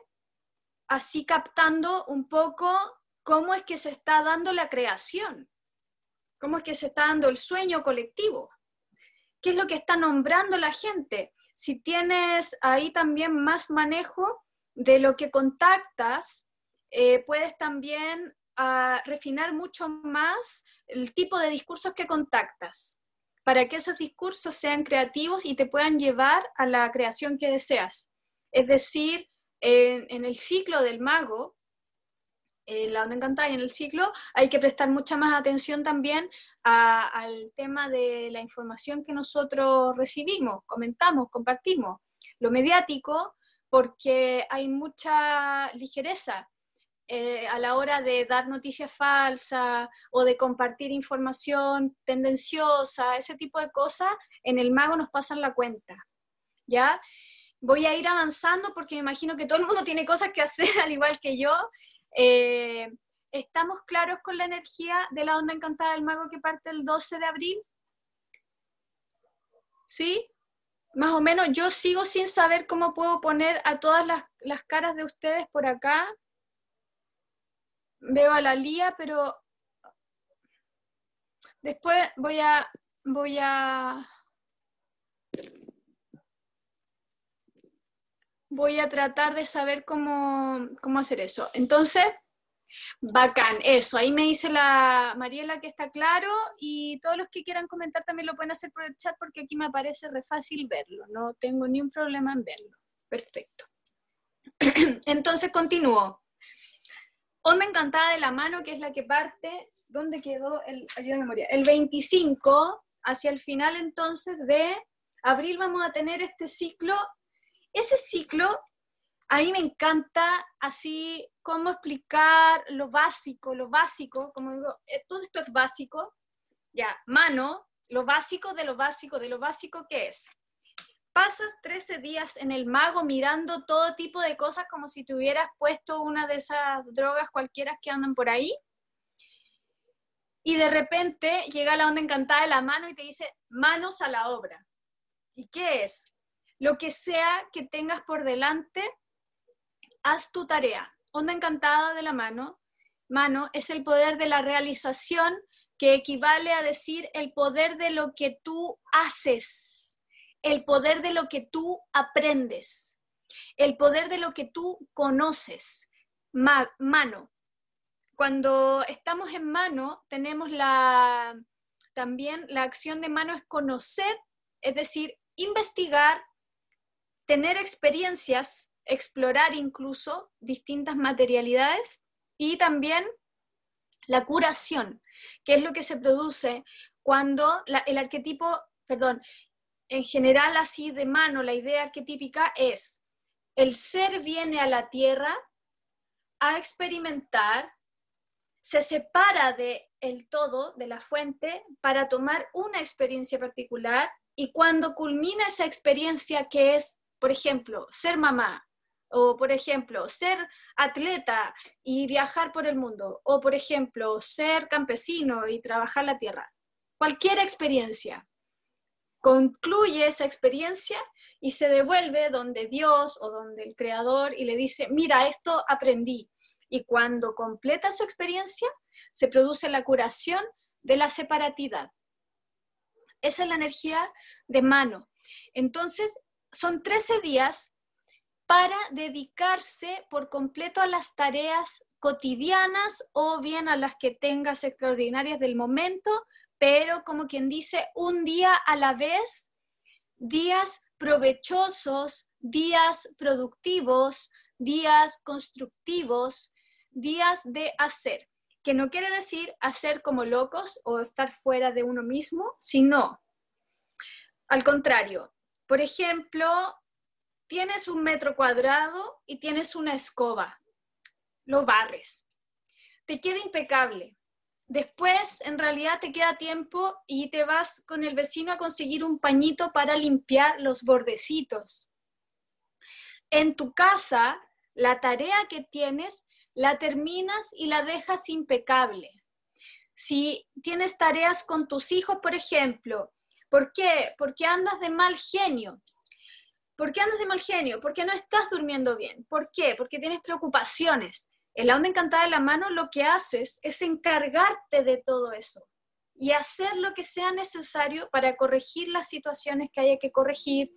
[SPEAKER 1] así captando un poco cómo es que se está dando la creación, cómo es que se está dando el sueño colectivo, qué es lo que está nombrando la gente. Si tienes ahí también más manejo de lo que contactas, eh, puedes también ah, refinar mucho más el tipo de discursos que contactas, para que esos discursos sean creativos y te puedan llevar a la creación que deseas. Es decir, en, el ciclo del mago, en la onda encantada y en el ciclo, hay que prestar mucha más atención también al tema de la información que nosotros recibimos, comentamos, compartimos. Lo mediático, porque hay mucha ligereza eh, a la hora de dar noticias falsas o de compartir información tendenciosa, ese tipo de cosas, en el mago nos pasan la cuenta. ¿Ya? Voy a ir avanzando porque me imagino que todo el mundo tiene cosas que hacer, al igual que yo. Eh, ¿Estamos claros con la energía de la onda encantada del mago que parte el 12 de abril? ¿Sí? Más o menos, yo sigo sin saber cómo puedo poner a todas las, las caras de ustedes por acá veo a la Lía, pero después voy a, voy a, voy a tratar de saber cómo, cómo hacer eso. Entonces, bacán, eso. Ahí me dice la Mariela que está claro y todos los que quieran comentar también lo pueden hacer por el chat porque aquí me parece re fácil verlo. No tengo ni un problema en verlo. Perfecto. Entonces continúo. Onda Encantada de la Mano, que es la que parte, ¿dónde quedó el, ayuda memoria? El 25, hacia el final entonces de abril vamos a tener este ciclo. Ese ciclo, a mí me encanta así cómo explicar lo básico, lo básico, como digo, eh, todo esto es básico, ya, mano, lo básico de lo básico de lo básico que es. Pasas 13 días en el mago mirando todo tipo de cosas como si te hubieras puesto una de esas drogas cualquiera que andan por ahí. Y de repente llega la onda encantada de la mano y te dice, manos a la obra. ¿Y qué es? Lo que sea que tengas por delante, haz tu tarea. Onda encantada de la mano. Mano es el poder de la realización que equivale a decir el poder de lo que tú haces, el poder de lo que tú aprendes, el poder de lo que tú conoces. mano. Cuando estamos en mano, tenemos la, también la acción de mano es conocer, es decir, investigar, tener experiencias, explorar incluso distintas materialidades y también la curación, que es lo que se produce cuando el arquetipo, perdón, en general así de mano, la idea arquetípica es, el ser viene a la tierra a experimentar, se separa de el todo, de la fuente, para tomar una experiencia particular y cuando culmina esa experiencia que es, por ejemplo, ser mamá, o por ejemplo, ser atleta y viajar por el mundo, o por ejemplo, ser campesino y trabajar la tierra. Cualquier experiencia. Concluye esa experiencia y se devuelve donde Dios o donde el Creador y le dice, mira, esto aprendí. Y cuando completa su experiencia, se produce la curación de la separatidad. Esa es la energía de mano. Entonces, son 13 días para dedicarse por completo a las tareas cotidianas o bien a las que tengas extraordinarias del momento, pero como quien dice, un día a la vez, días provechosos, días productivos, días constructivos, días de hacer, que no quiere decir hacer como locos o estar fuera de uno mismo, sino al contrario. Por ejemplo, tienes un metro cuadrado y tienes una escoba, lo barres, te queda impecable. Después, en realidad, te queda tiempo y te vas con el vecino a conseguir un pañito para limpiar los bordecitos. En tu casa, la tarea que tienes, la terminas y la dejas impecable. Si tienes tareas con tus hijos, por ejemplo, ¿por qué? Porque andas de mal genio. ¿Por qué andas de mal genio? Porque no estás durmiendo bien. ¿Por qué? Porque tienes preocupaciones. En la onda encantada de la mano lo que haces es encargarte de todo eso y hacer lo que sea necesario para corregir las situaciones que haya que corregir.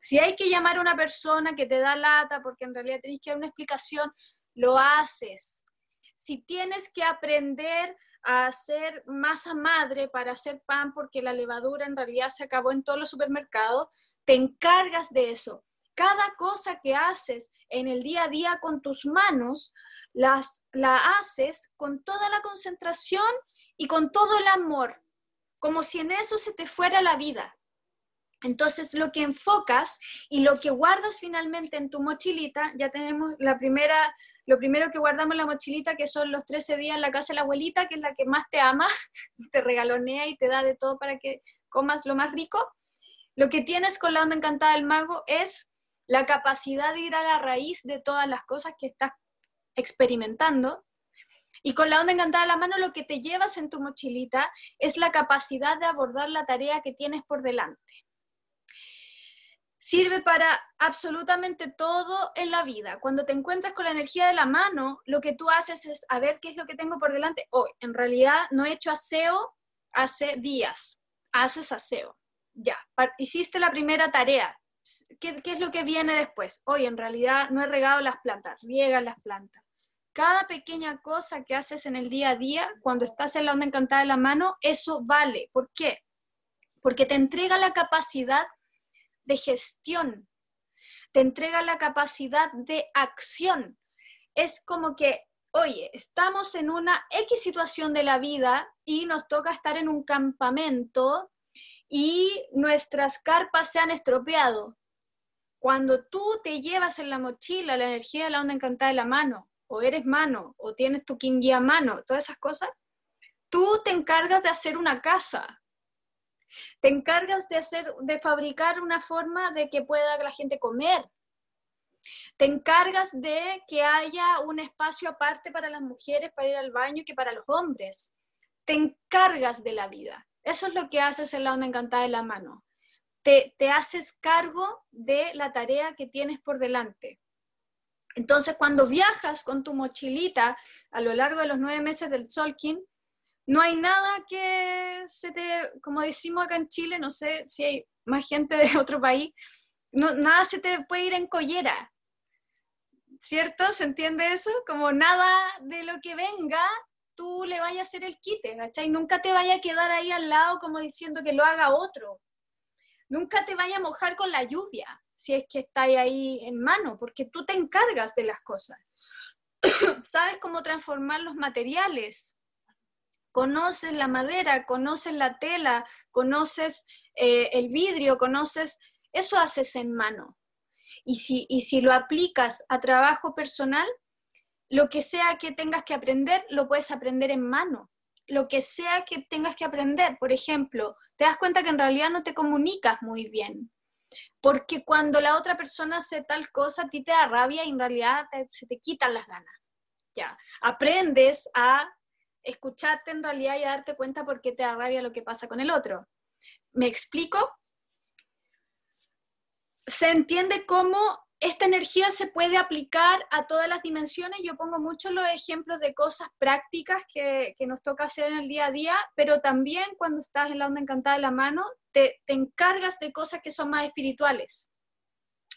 [SPEAKER 1] Si hay que llamar a una persona que te da lata porque en realidad tenés que dar una explicación, lo haces. Si tienes que aprender a hacer masa madre para hacer pan porque la levadura en realidad se acabó en todos los supermercados, te encargas de eso. Cada cosa que haces en el día a día con tus manos, las, la haces con toda la concentración y con todo el amor, como si en eso se te fuera la vida. Entonces, lo que enfocas y lo que guardas finalmente en tu mochilita, ya tenemos la primera, lo primero que guardamos en la mochilita, que son los 13 días en la casa de la abuelita, que es la que más te ama, te regalonea y te da de todo para que comas lo más rico. Lo que tienes con la onda encantada del mago es la capacidad de ir a la raíz de todas las cosas que estás experimentando. Y con la onda encantada de la mano lo que te llevas en tu mochilita es la capacidad de abordar la tarea que tienes por delante. Sirve para absolutamente todo en la vida. Cuando te encuentras con la energía de la mano, lo que tú haces es a ver qué es lo que tengo por delante hoy. En realidad no he hecho aseo hace días. Haces aseo ya, hiciste la primera tarea. ¿Qué, es lo que viene después? Hoy en realidad no he regado las plantas, riega las plantas. Cada pequeña cosa que haces en el día a día, cuando estás en la onda encantada de la mano, eso vale. ¿Por qué? Porque te entrega la capacidad de gestión, te entrega la capacidad de acción. Es como que, oye, estamos en una X situación de la vida y nos toca estar en un campamento y nuestras carpas se han estropeado. Cuando tú te llevas en la mochila la energía de la onda encantada de la mano, o eres mano, o tienes tu a mano, todas esas cosas, tú te encargas de hacer una casa. Te encargas de hacer, de fabricar una forma de que pueda la gente comer. Te encargas de que haya un espacio aparte para las mujeres para ir al baño que para los hombres. Te encargas de la vida. Eso es lo que haces en la onda encantada de la mano. Te, te haces cargo de la tarea que tienes por delante. Entonces, cuando viajas con tu mochilita a lo largo de los nueve meses del Solkin, no hay nada que se te, como decimos acá en Chile, no sé si hay más gente de otro país, no, nada se te puede ir en collera. ¿Cierto? ¿Se entiende eso? Como nada de lo que venga, tú le vayas a hacer el quite, ¿cachai? Nunca te vaya a quedar ahí al lado como diciendo que lo haga otro. Nunca te vaya a mojar con la lluvia, si es que está ahí en mano, porque tú te encargas de las cosas. Sabes cómo transformar los materiales, conoces la madera, conoces la tela, conoces eh, el vidrio, conoces, eso haces en mano. Y si, y si lo aplicas a trabajo personal, lo que sea que tengas que aprender, lo puedes aprender en mano. Lo que sea que tengas que aprender, por ejemplo, te das cuenta que en realidad no te comunicas muy bien. Porque cuando la otra persona hace tal cosa, a ti te da rabia y en realidad se te quitan las ganas. Ya, aprendes a escucharte en realidad y a darte cuenta por qué te da rabia lo que pasa con el otro. ¿Me explico? Se entiende cómo esta energía se puede aplicar a todas las dimensiones. Yo pongo muchos los ejemplos de cosas prácticas que, nos toca hacer en el día a día, pero también cuando estás en la onda encantada de la mano, te, encargas de cosas que son más espirituales.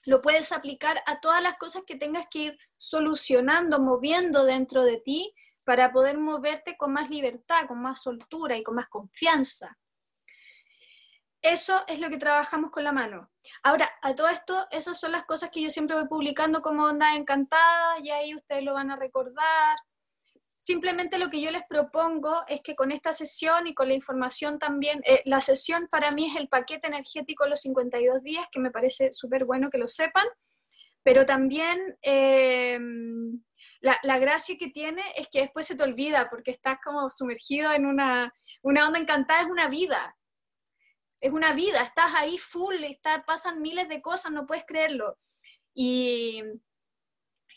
[SPEAKER 1] Lo puedes aplicar a todas las cosas que tengas que ir solucionando, moviendo dentro de ti para poder moverte con más libertad, con más soltura y con más confianza. Eso es lo que trabajamos con la mano. Ahora, a todo esto, esas son las cosas que yo siempre voy publicando como Onda Encantada, y ahí ustedes lo van a recordar. Simplemente lo que yo les propongo es que con esta sesión y con la información también, eh, la sesión para mí es el paquete energético los 52 días, que me parece súper bueno que lo sepan, pero también eh, la, la, gracia que tiene es que después se te olvida porque estás como sumergido en una, una onda encantada, es una vida, es una vida, estás ahí full, está, pasan miles de cosas, no puedes creerlo. Y,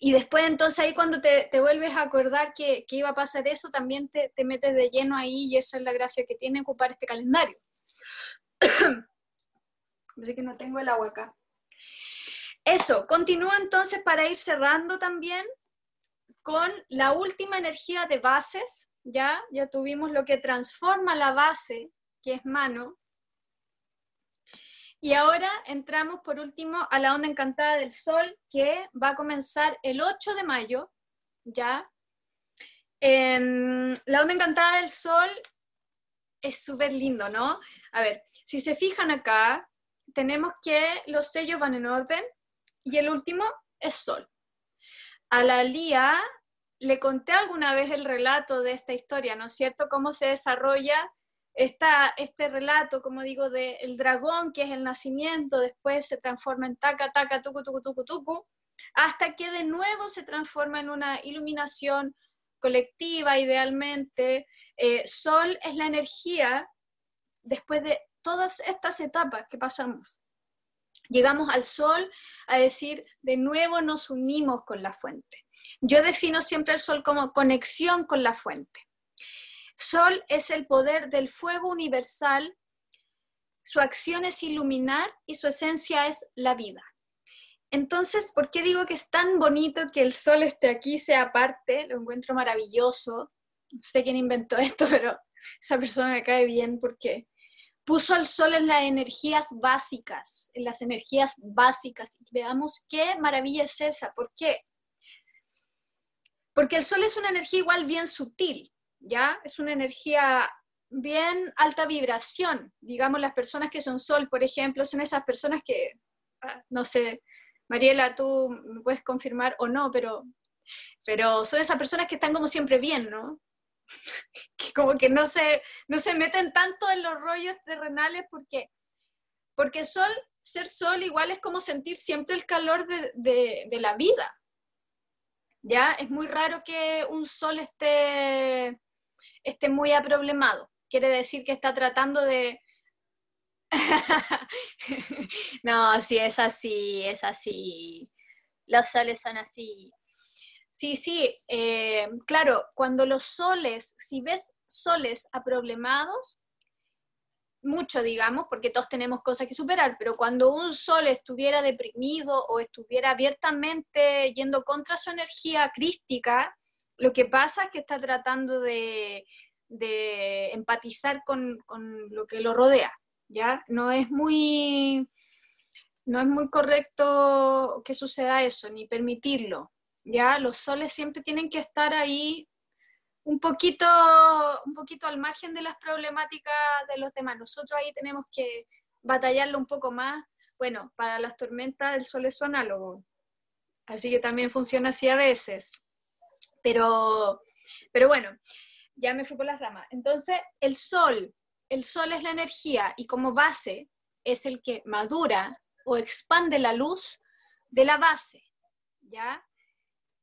[SPEAKER 1] y después entonces ahí cuando te, te vuelves a acordar que, que, iba a pasar eso, también te, te, metes de lleno ahí y eso es la gracia que tiene ocupar este calendario. Así que no tengo el agua acá. Eso, continúo entonces para ir cerrando también con la última energía de bases, ya, ya tuvimos lo que transforma la base, que es mano, y ahora entramos por último a la onda encantada del sol, que va a comenzar el 8 de mayo, ya. Em, la onda encantada del sol es súper lindo, ¿no? A ver, si se fijan acá, tenemos que los sellos van en orden y el último es sol. A la Lía le conté alguna vez el relato de esta historia, ¿no es cierto? Cómo se desarrolla está este relato, como digo, del el dragón, que es el nacimiento, después se transforma en taca, taca, tucu, tucu, tucu, tucu, hasta que de nuevo se transforma en una iluminación colectiva, idealmente. Eh, sol es la energía después de todas estas etapas que pasamos. Llegamos al sol a decir, de nuevo nos unimos con la fuente. Yo defino siempre el sol como conexión con la fuente. Sol es el poder del fuego universal, su acción es iluminar y su esencia es la vida. Entonces, ¿por qué digo que es tan bonito que el sol esté aquí, sea parte? Lo encuentro maravilloso. No sé quién inventó esto, pero esa persona me cae bien porque puso al sol en las energías básicas, en las energías básicas. veamos qué maravilla es esa. ¿Por qué? Porque el sol es una energía igual bien sutil. ¿Ya? Es una energía bien alta vibración. Digamos, las personas que son sol, por ejemplo, son esas personas que, ah, no sé, Mariela, tú me puedes confirmar o no, pero, pero son esas personas que están como siempre bien, ¿no? que como que no se, no se meten tanto en los rollos terrenales porque, porque sol, ser sol igual es como sentir siempre el calor de, de la vida. ¿Ya? Es muy raro que un sol esté, esté muy aproblemado. Quiere decir que está tratando de, no, sí, es así, es así. Los soles son así. Sí, sí, eh, claro, cuando los soles, si ves soles aproblemados, mucho, digamos, porque todos tenemos cosas que superar, pero cuando un sol estuviera deprimido o estuviera abiertamente yendo contra su energía crística, lo que pasa es que está tratando de, empatizar con, lo que lo rodea, ¿ya? No es muy, no es muy correcto que suceda eso, ni permitirlo, ¿ya? Los soles siempre tienen que estar ahí un poquito, un poquito al margen de las problemáticas de los demás. Nosotros ahí tenemos que batallarlo un poco más. Bueno, para las tormentas el sol es su análogo, así que también funciona así a veces. Pero, pero bueno, ya me fui por las ramas. Entonces, el sol, el sol es la energía y como base es el que madura o expande la luz de la base, ¿ya?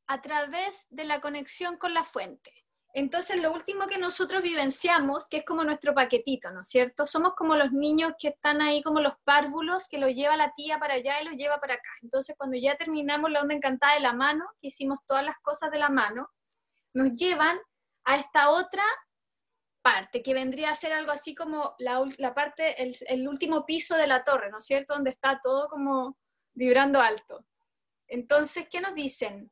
[SPEAKER 1] A través de la conexión con la fuente. Entonces, lo último que nosotros vivenciamos, que es como nuestro paquetito, ¿no es cierto? Somos como los niños que están ahí, como los párvulos, que lo lleva la tía para allá y lo lleva para acá. Entonces, cuando ya terminamos la onda encantada de la mano, que hicimos todas las cosas de la mano, nos llevan a esta otra parte, que vendría a ser algo así como la, parte, el, el, último piso de la torre, ¿no es cierto? Donde está todo como vibrando alto. Entonces, ¿qué nos dicen?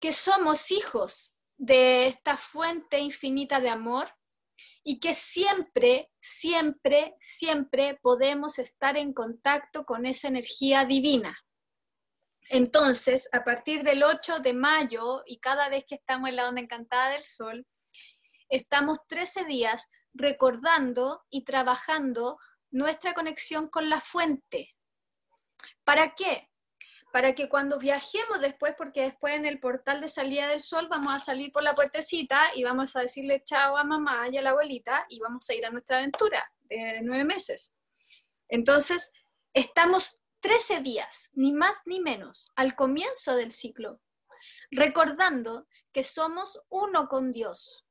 [SPEAKER 1] Que somos hijos de esta fuente infinita de amor y que siempre, siempre, siempre podemos estar en contacto con esa energía divina. Entonces, a partir del 8 de mayo y cada vez que estamos en la onda encantada del sol, estamos 13 días recordando y trabajando nuestra conexión con la fuente. ¿Para qué? Para que cuando viajemos después, porque después en el portal de salida del sol vamos a salir por la puertecita y vamos a decirle chao a mamá y a la abuelita y vamos a ir a nuestra aventura de nueve meses. Entonces, estamos 13 días, ni más ni menos, al comienzo del ciclo, recordando que somos uno con Dios,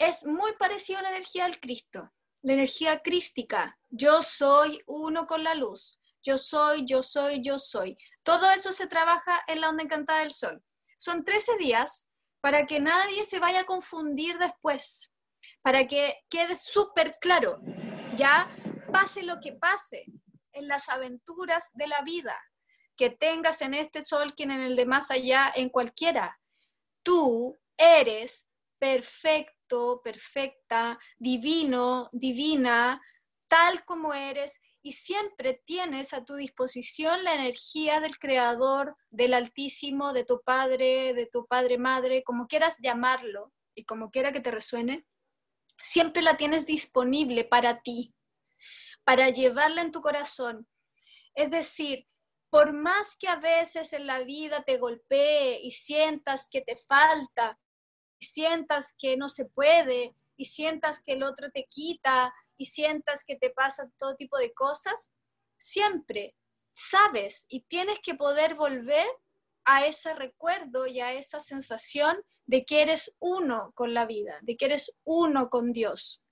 [SPEAKER 1] es muy parecido a la energía del Cristo, la energía crística. Yo soy uno con la luz. Yo soy, yo soy, yo soy. Todo eso se trabaja en la onda encantada del sol. Son 13 días para que nadie se vaya a confundir después, para que quede súper claro, ya pase lo que pase en las aventuras de la vida, que tengas en este sol, quien en el de más allá, en cualquiera. Tú eres perfecto perfecta, divino, divina, tal como eres, y siempre tienes a tu disposición la energía del Creador, del Altísimo, de tu Padre, de tu Padre Madre, como quieras llamarlo y como quiera que te resuene, siempre la tienes disponible para ti, para llevarla en tu corazón. Es decir, por más que a veces en la vida te golpee y sientas que te falta, y sientas que no se puede y sientas que el otro te quita y sientas que te pasa todo tipo de cosas, siempre sabes y tienes que poder volver a ese recuerdo y a esa sensación de que eres uno con la vida, de que eres uno con Dios.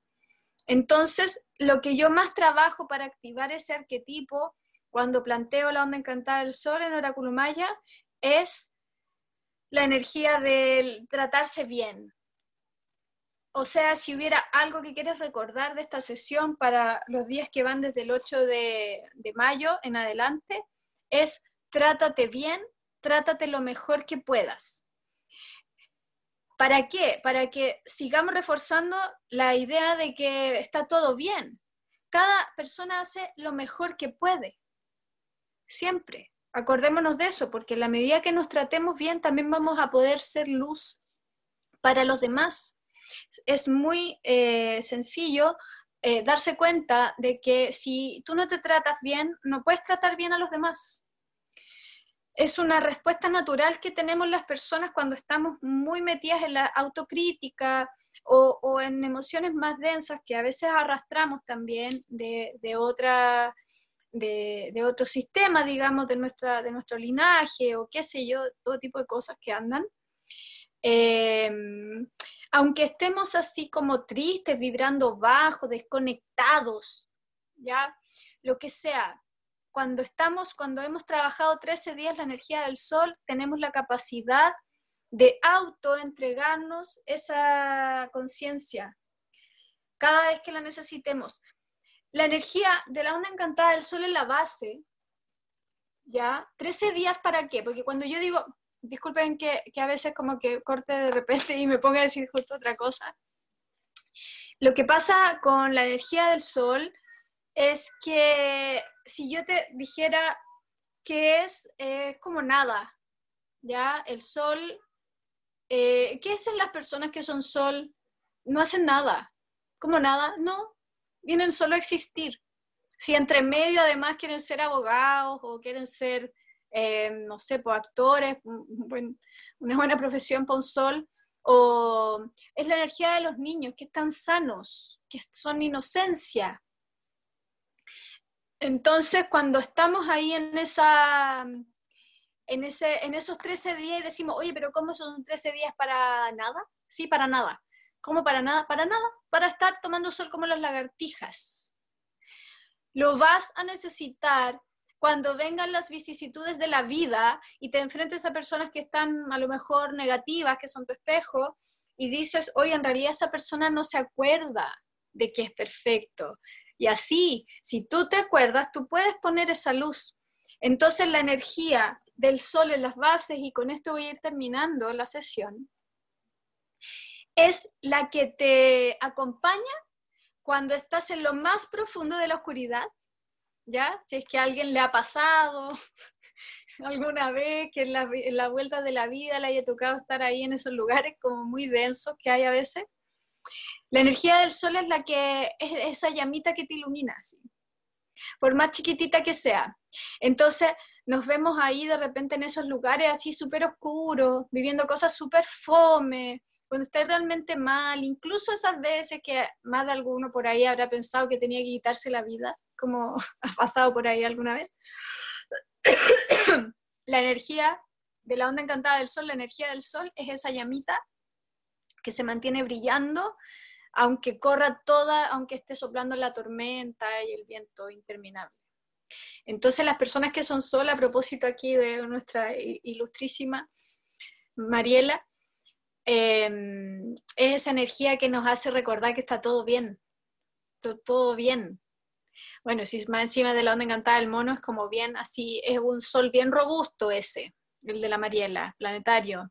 [SPEAKER 1] Entonces, lo que yo más trabajo para activar ese arquetipo cuando planteo la onda encantada del sol en Oráculo Maya es la energía del tratarse bien. O sea, si hubiera algo que quieres recordar de esta sesión para los días que van desde el 8 de, mayo en adelante, es trátate bien, trátate lo mejor que puedas. ¿Para qué? Para que sigamos reforzando la idea de que está todo bien. Cada persona hace lo mejor que puede, siempre. Acordémonos de eso, porque en la medida que nos tratemos bien, también vamos a poder ser luz para los demás. Es muy eh, sencillo eh, darse cuenta de que si tú no te tratas bien, no puedes tratar bien a los demás. es una respuesta natural que tenemos las personas cuando estamos muy metidas en la autocrítica o, en emociones más densas que a veces arrastramos también de, de otra de, otro sistema, digamos, de, nuestra, de nuestro linaje o qué sé yo, todo tipo de cosas que andan. Em, aunque estemos así como tristes, vibrando bajo, desconectados, ¿ya? Lo que sea. Cuando estamos, cuando hemos trabajado 13 días la energía del sol, tenemos la capacidad de auto entregarnos esa conciencia cada vez que la necesitemos la energía de la onda encantada del sol es la base, ¿ya? 13 días para qué? Porque cuando yo digo, disculpen que, a veces como que corte de repente y me ponga a decir justo otra cosa, lo que pasa con la energía del sol es que si yo te dijera que es, como nada, ¿ya? El sol, eh, ¿qué hacen las personas que son sol? No hacen nada, como nada, no, vienen solo a existir. Si entre medio además quieren ser abogados o quieren ser, eh, no sé, pues, actores, una buena profesión para un sol, o es la energía de los niños que están sanos, que son inocencia. Entonces, cuando estamos ahí en esa, en, ese, en esos 13 días y decimos, oye, pero ¿cómo son 13 días para nada? Sí, para nada. ¿Cómo para nada? Para nada, para estar tomando sol como las lagartijas. Lo vas a necesitar cuando vengan las vicisitudes de la vida y te enfrentes a personas que están a lo mejor negativas, que son tu espejo, y dices, oye, en realidad esa persona no se acuerda de que es perfecto. Y así, si tú te acuerdas, tú puedes poner esa luz. Entonces la energía del sol en las bases, y con esto voy a ir terminando la sesión, es la que te acompaña cuando estás en lo más profundo de la oscuridad, ¿ya? Si es que alguien le ha pasado alguna vez que en la, vuelta de la vida le haya tocado estar ahí en esos lugares como muy densos que hay a veces. La energía del sol es la que es esa llamita que te ilumina, por más chiquitita que sea. Entonces nos vemos ahí de repente en esos lugares así súper oscuros, viviendo cosas súper fome, cuando esté realmente mal, incluso esas veces que más de alguno por ahí habrá pensado que tenía que quitarse la vida, como ha pasado por ahí alguna vez, la energía de la onda encantada del sol, la energía del sol es esa llamita que se mantiene brillando, aunque corra toda, aunque esté soplando la tormenta y el viento interminable. Entonces las personas que son sol, a propósito aquí de nuestra ilustrísima Mariela, Em, es esa energía que nos hace recordar que está todo bien, todo, bien. Bueno, si más encima de la onda encantada del mono es como bien así, es un sol bien robusto ese, el de la Mariela, planetario,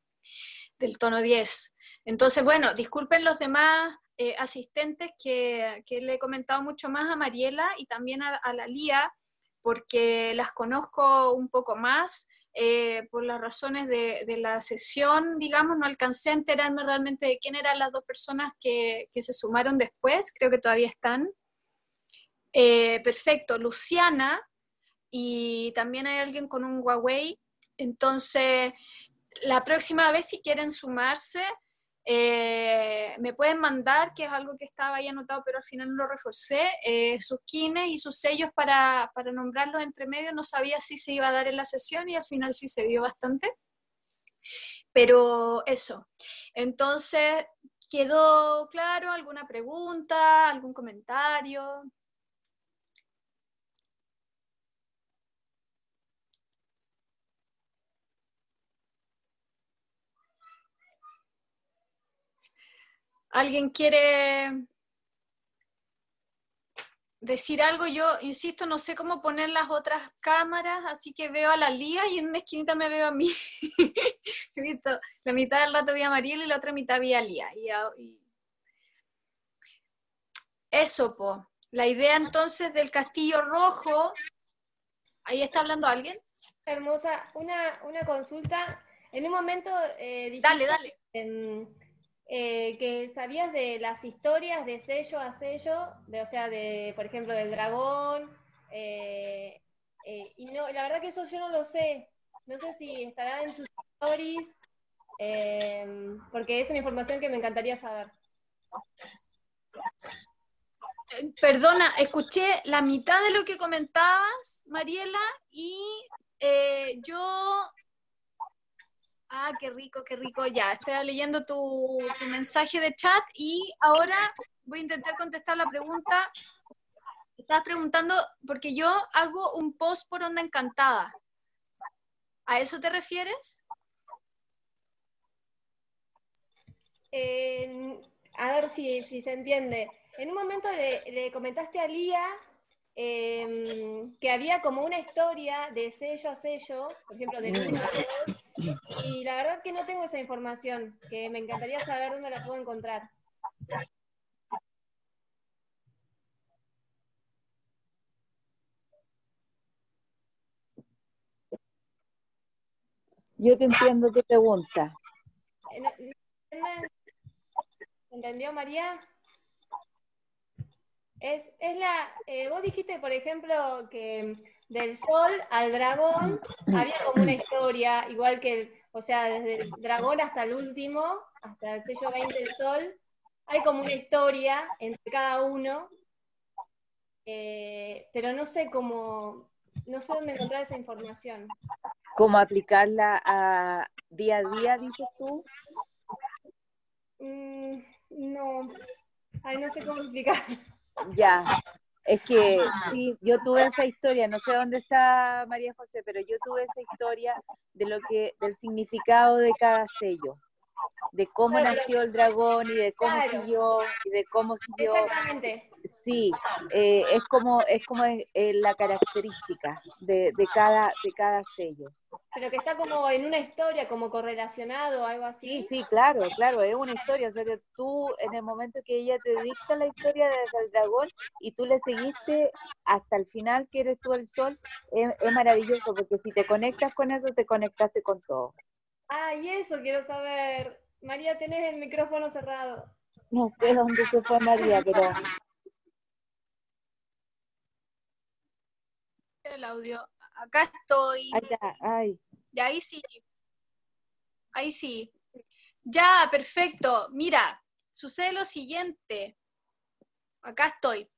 [SPEAKER 1] del tono 10. Entonces, bueno, disculpen los demás eh, asistentes que, le he comentado mucho más a Mariela y también a la Lía, porque las conozco un poco más eh, por las razones de, la sesión, digamos, no alcancé a enterarme realmente de quién eran las dos personas que, se sumaron después, creo que todavía están. Eh, perfecto, Luciana, y también hay alguien con un Huawei. Entonces, la próxima vez si quieren sumarse, eh, me pueden mandar, que es algo que estaba ahí anotado, pero al final no lo reforcé, eh, sus kines y sus sellos para, para nombrarlos entre medio. No sabía si se iba a dar en la sesión y al final sí se dio bastante. Pero eso. Entonces, ¿quedó claro? ¿Alguna pregunta? ¿Algún comentario? ¿Alguien quiere decir algo? Yo, insisto, no sé cómo poner las otras cámaras, así que veo a la Lía y en una esquinita me veo a mí. He visto, la mitad del rato vi a Mariela y la otra mitad vi a Lía. Eso, po. La idea entonces del castillo rojo. ¿Ahí está hablando alguien?
[SPEAKER 2] Hermosa, una, consulta. En un momento... Eh,
[SPEAKER 1] dale, dale.
[SPEAKER 2] Eh, que sabías de las historias de sello a sello, de, o sea, de, por ejemplo, del dragón, eh, eh, y no, la verdad que eso yo no lo sé. No sé si estará en sus stories, porque es una información que me encantaría saber.
[SPEAKER 1] Perdona, escuché la mitad de lo que comentabas, Mariela, y yo... Ah, qué rico, qué rico. Ya, estoy leyendo tu, tu mensaje de chat y ahora voy a intentar contestar la pregunta. Estabas preguntando, porque yo hago un post por Onda Encantada. ¿A eso te refieres?
[SPEAKER 2] a ver si, se entiende. En un momento le, comentaste a Lía em, que había como una historia de sello a sello, por ejemplo, de uno a y la verdad que no tengo esa información, que me encantaría saber dónde la puedo encontrar.
[SPEAKER 3] Yo te entiendo tu pregunta.
[SPEAKER 2] ¿Entendió María? Es, es la, eh, vos dijiste, por ejemplo, que del sol al dragón había como una historia, igual que, o sea, desde el dragón hasta el último, hasta el sello 20 del sol, hay como una historia entre cada uno, eh, pero no sé cómo, no sé dónde encontrar esa información.
[SPEAKER 3] ¿Cómo aplicarla a día a día, dices tú?
[SPEAKER 2] Mm, no, ay, no sé cómo explicar.
[SPEAKER 3] Ya, es que sí, yo tuve esa historia, no sé dónde está María José, pero yo tuve esa historia de lo que, del significado de cada sello de cómo nació el dragón y de cómo siguió y de cómo siguió.
[SPEAKER 2] Exactamente.
[SPEAKER 3] Sí, eh, es como es como eh, la característica de, de, cada de cada sello.
[SPEAKER 2] Pero que está como en una historia, como correlacionado, algo así.
[SPEAKER 3] Sí, sí, claro, claro, es una historia. O sea que tú, en el momento que ella te dicta la historia del dragón y tú le seguiste hasta el final, que eres tú el sol, es, es maravilloso, porque si te conectas con eso, te conectaste con todo.
[SPEAKER 2] Ah, y eso quiero saber. María, tenés el micrófono cerrado.
[SPEAKER 3] No sé dónde se fue María, pero...
[SPEAKER 1] El audio. Acá estoy.
[SPEAKER 3] Allá, ay.
[SPEAKER 1] Ahí sí. Ahí sí. Ya, perfecto. Mira, sucede lo siguiente. Acá estoy.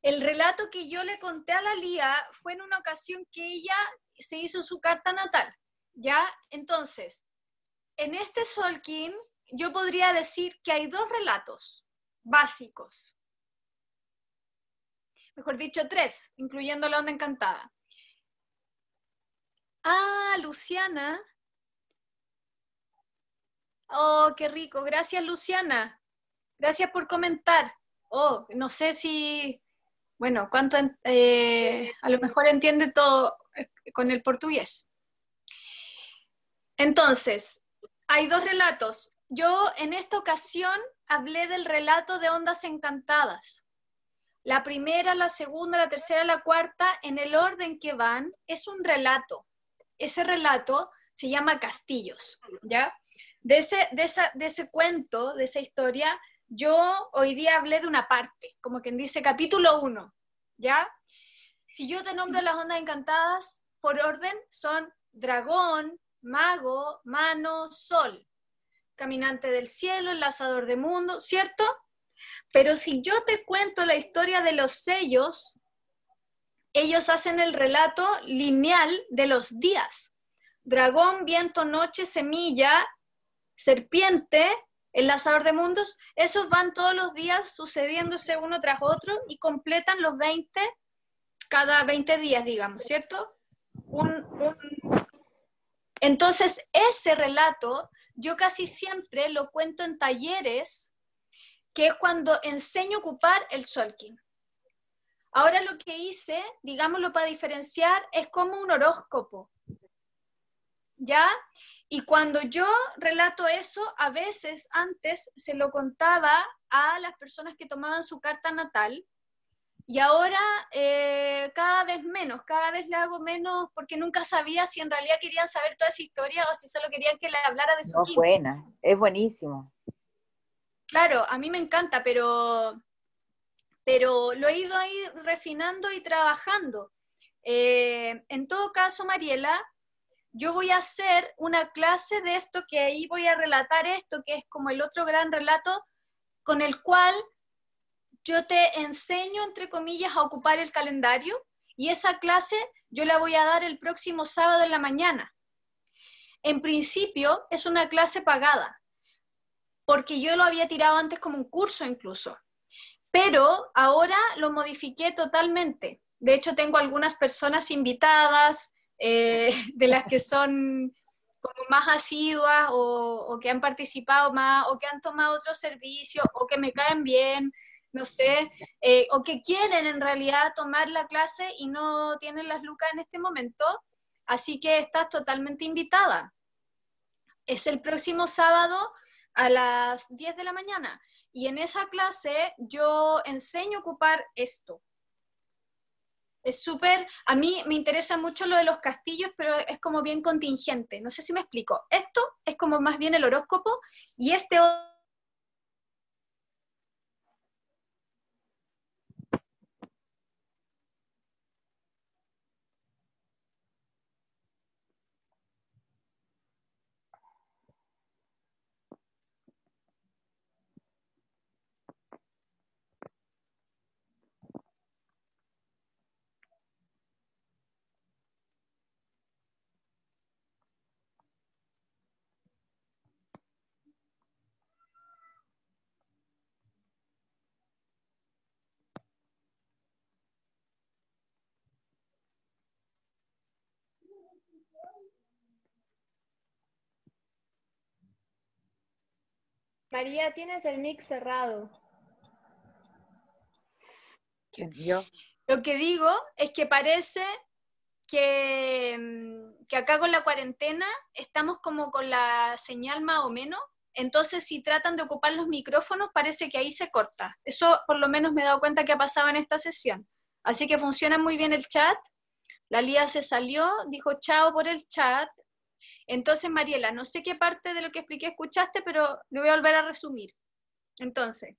[SPEAKER 1] El relato que yo le conté a la Lía fue en una ocasión que ella se hizo su carta natal. ¿Ya? Entonces, en este Solkin yo podría decir que hay dos relatos básicos. Mejor dicho, tres, incluyendo la onda encantada. Ah, Luciana. Oh, qué rico. Gracias, Luciana. Gracias por comentar. Oh, no sé si, bueno, cuánto, eh, a lo mejor entiende todo eh, con el portugués. Entonces, hay dos relatos. Yo en esta ocasión hablé del relato de ondas encantadas. La primera, la segunda, la tercera, la cuarta, en el orden que van, es un relato. Ese relato se llama Castillos, ¿ya? De ese, de, de ese cuento, de esa historia, yo hoy día hablé de una parte, como quien dice capítulo uno, ¿ya? Si yo te nombro las ondas encantadas, por orden son dragón, mago, mano, sol, caminante del cielo, enlazador de mundo, ¿cierto? Pero si yo te cuento la historia de los sellos, ellos hacen el relato lineal de los días. Dragón, viento, noche, semilla, serpiente, enlazador de mundos, esos van todos los días sucediéndose uno tras otro y completan los 20, cada 20 días, digamos, ¿cierto? un, entonces, ese relato yo casi siempre lo cuento en talleres, que es cuando enseño a ocupar el Solkin. Ahora lo que hice, digámoslo para diferenciar, es como un horóscopo. ¿Ya? Y cuando yo relato eso, a veces antes se lo contaba a las personas que tomaban su carta natal y ahora eh, cada vez menos, cada vez le hago menos porque nunca sabía si en realidad querían saber toda esa historia o si solo querían que le hablara de su
[SPEAKER 3] no, buena, es buenísimo.
[SPEAKER 1] Claro, a mí me encanta, pero, pero lo he ido ahí refinando y trabajando. Eh, en todo caso, Mariela, yo voy a hacer una clase de esto que ahí voy a relatar esto, que es como el otro gran relato con el cual yo te enseño, entre comillas, a ocupar el calendario y esa clase yo la voy a dar el próximo sábado en la mañana. En principio es una clase pagada, porque yo lo había tirado antes como un curso incluso, pero ahora lo modifiqué totalmente. De hecho, tengo algunas personas invitadas, eh, de las que son como más asiduas o, que han participado más o que han tomado otro servicio o que me caen bien, no sé, eh, o que quieren en realidad tomar la clase y no tienen las lucas en este momento, así que estás totalmente invitada. Es el próximo sábado a las 10 de la mañana y en esa clase yo enseño a ocupar esto, es súper, a mí me interesa mucho lo de los castillos, pero es como bien contingente. No sé si me explico. Esto es como más bien el horóscopo y este
[SPEAKER 2] María, tienes el mix cerrado.
[SPEAKER 3] ¿Quién, yo?
[SPEAKER 1] Lo que digo es que parece que, mm, que acá con la cuarentena estamos como con la señal más o menos, entonces si tratan de ocupar los micrófonos parece que ahí se corta. Eso por lo menos me he dado cuenta que ha pasado en esta sesión. Así que funciona muy bien el chat. La Lía se salió, dijo chao por el chat. Entonces, Mariela, no sé qué parte de lo que expliqué escuchaste, pero lo voy a volver a resumir. Entonces,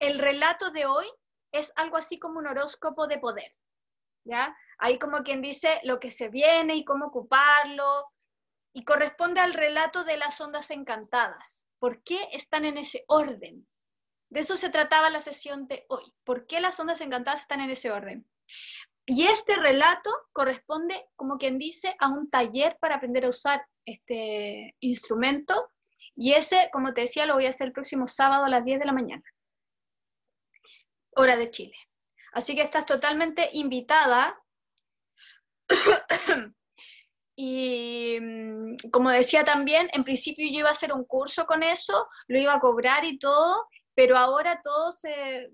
[SPEAKER 1] el relato de hoy es algo así como un horóscopo de poder, ¿ya? Ahí como quien dice lo que se viene y cómo ocuparlo, y corresponde al relato de las ondas encantadas. ¿Por qué están en ese orden? De eso se trataba la sesión de hoy. ¿Por qué las ondas encantadas están en ese orden? Y este relato corresponde, como quien dice, a un taller para aprender a usar este instrumento. Y ese, como te decía, lo voy a hacer el próximo sábado a las 10 de la mañana, hora de Chile. Así que estás totalmente invitada. y mm, como decía también, en principio yo iba a hacer un curso con eso, lo iba a cobrar y todo, pero ahora todo se,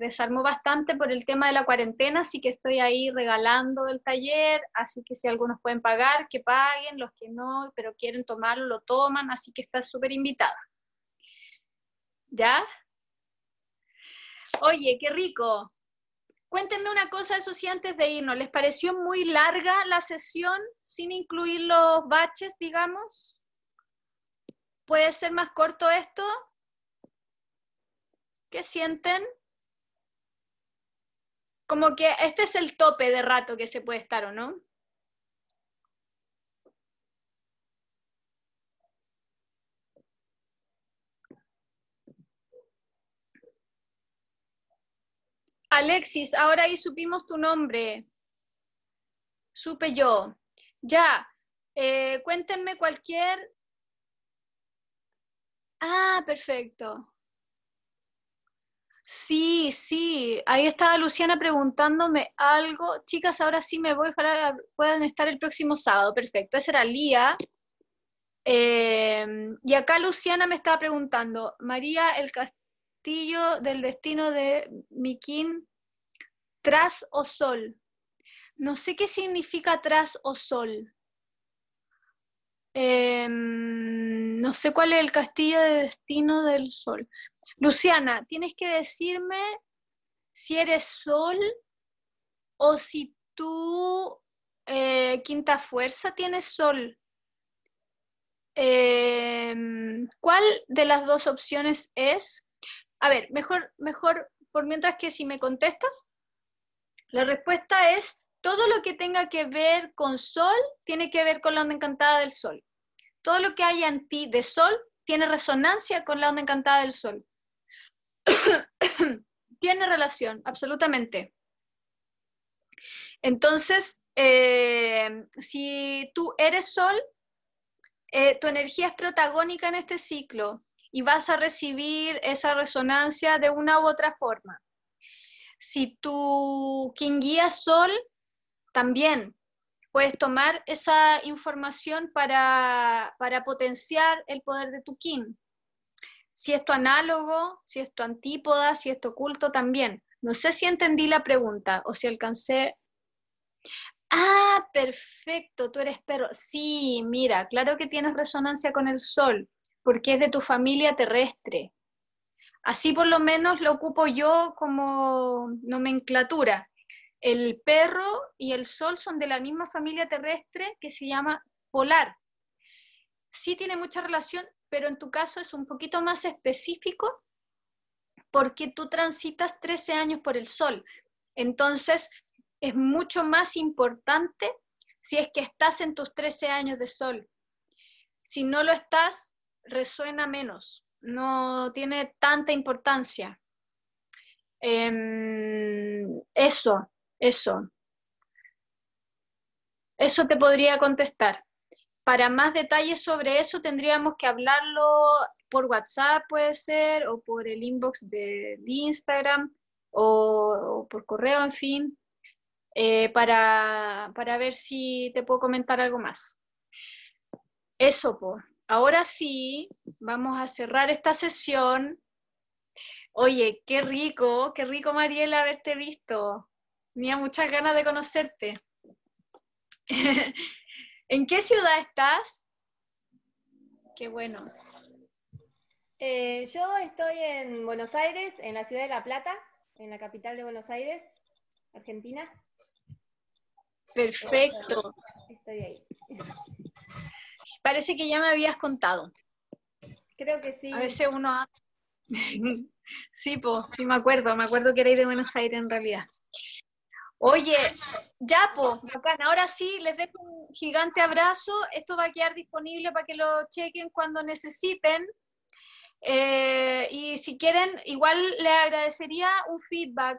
[SPEAKER 1] desarmó bastante por el tema de la cuarentena, así que estoy ahí regalando el taller, así que si algunos pueden pagar, que paguen, los que no, pero quieren tomarlo, lo toman, así que está súper invitada. ¿Ya? Oye, qué rico. Cuéntenme una cosa, eso sí, antes de irnos, ¿les pareció muy larga la sesión sin incluir los baches, digamos? ¿Puede ser más corto esto? ¿Qué sienten? Como que este es el tope de rato que se puede estar, ¿o no? Alexis, ahora ahí supimos tu nombre. Supe yo. Ya, eh, cuéntenme cualquier... Ah, perfecto. Sí, sí, ahí estaba Luciana preguntándome algo. Chicas, ahora sí me voy, para puedan estar el próximo sábado. Perfecto, esa era Lía. Em, y acá Luciana me estaba preguntando, María, el castillo del destino de Miquín, tras o sol. No sé qué significa tras o sol. Em, no sé cuál es el castillo de destino del sol. Luciana, tienes que decirme si eres sol o si tú, eh, quinta fuerza, tienes sol. Em, ¿Cuál de las dos opciones es? A ver, mejor, mejor, por mientras que si me contestas, la respuesta es todo lo que tenga que ver con sol tiene que ver con la onda encantada del sol. Todo lo que haya en ti de sol tiene resonancia con la onda encantada del sol. tiene relación, absolutamente. Entonces, eh, si tú eres sol, eh, tu energía es protagónica en este ciclo y vas a recibir esa resonancia de una u otra forma. Si tu quien guía sol, también puedes tomar esa información para, potenciar el poder de tu kin. Si es tu análogo, si es tu antípoda, si es tu oculto, también. No sé si entendí la pregunta o si alcancé Ah, perfecto, tú eres perro. Sí, mira, claro que tienes resonancia con el sol, porque es de tu familia terrestre. Así por lo menos lo ocupo yo como nomenclatura. El perro y el sol son de la misma familia terrestre que se llama polar. Sí tiene mucha relación, pero en tu caso es un poquito más específico porque tú transitas 13 años por el sol. Entonces, es mucho más importante si es que estás en tus 13 años de sol. Si no lo estás, resuena menos, no tiene tanta importancia. Em, eso, eso. Eso te podría contestar. Para más detalles sobre eso tendríamos que hablarlo por WhatsApp, puede ser, o por el inbox de Instagram, o por correo, en fin. Eh, para, ver si te puedo comentar algo más. Eso, pues. Ahora sí, vamos a cerrar esta sesión. Oye, qué rico, qué rico, Mariela, haberte visto. Tenía muchas ganas de conocerte. ¿En qué ciudad estás? Qué bueno.
[SPEAKER 2] Eh, yo estoy en Buenos Aires, en la ciudad de La Plata, en la capital de Buenos Aires, Argentina.
[SPEAKER 1] Perfecto. Estoy ahí. Parece que ya me habías contado.
[SPEAKER 2] Creo que sí.
[SPEAKER 1] A veces uno... sí, pues, sí me acuerdo, me acuerdo que erais de Buenos Aires en realidad. Oye, ya, pues, bacán. Ahora sí, les dejo un gigante abrazo. Esto va a quedar disponible para que lo chequen cuando necesiten. Eh, y si quieren, igual le agradecería un feedback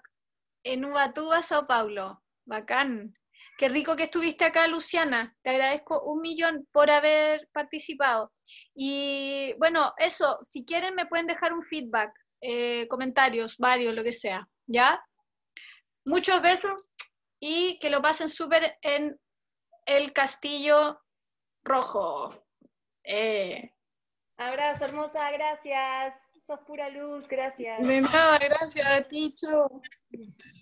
[SPEAKER 1] en Ubatuba, Sao Paulo. Bacán. Qué rico que estuviste acá, Luciana. Te agradezco un millón por haber participado. Y bueno, eso, si quieren me pueden dejar un feedback, eh, comentarios, varios, lo que sea. ¿Ya? Muchos besos y que lo pasen súper en el Castillo Rojo. Eh.
[SPEAKER 2] Abrazo, hermosa, gracias. Sos pura luz, gracias.
[SPEAKER 1] De nada, gracias a ti,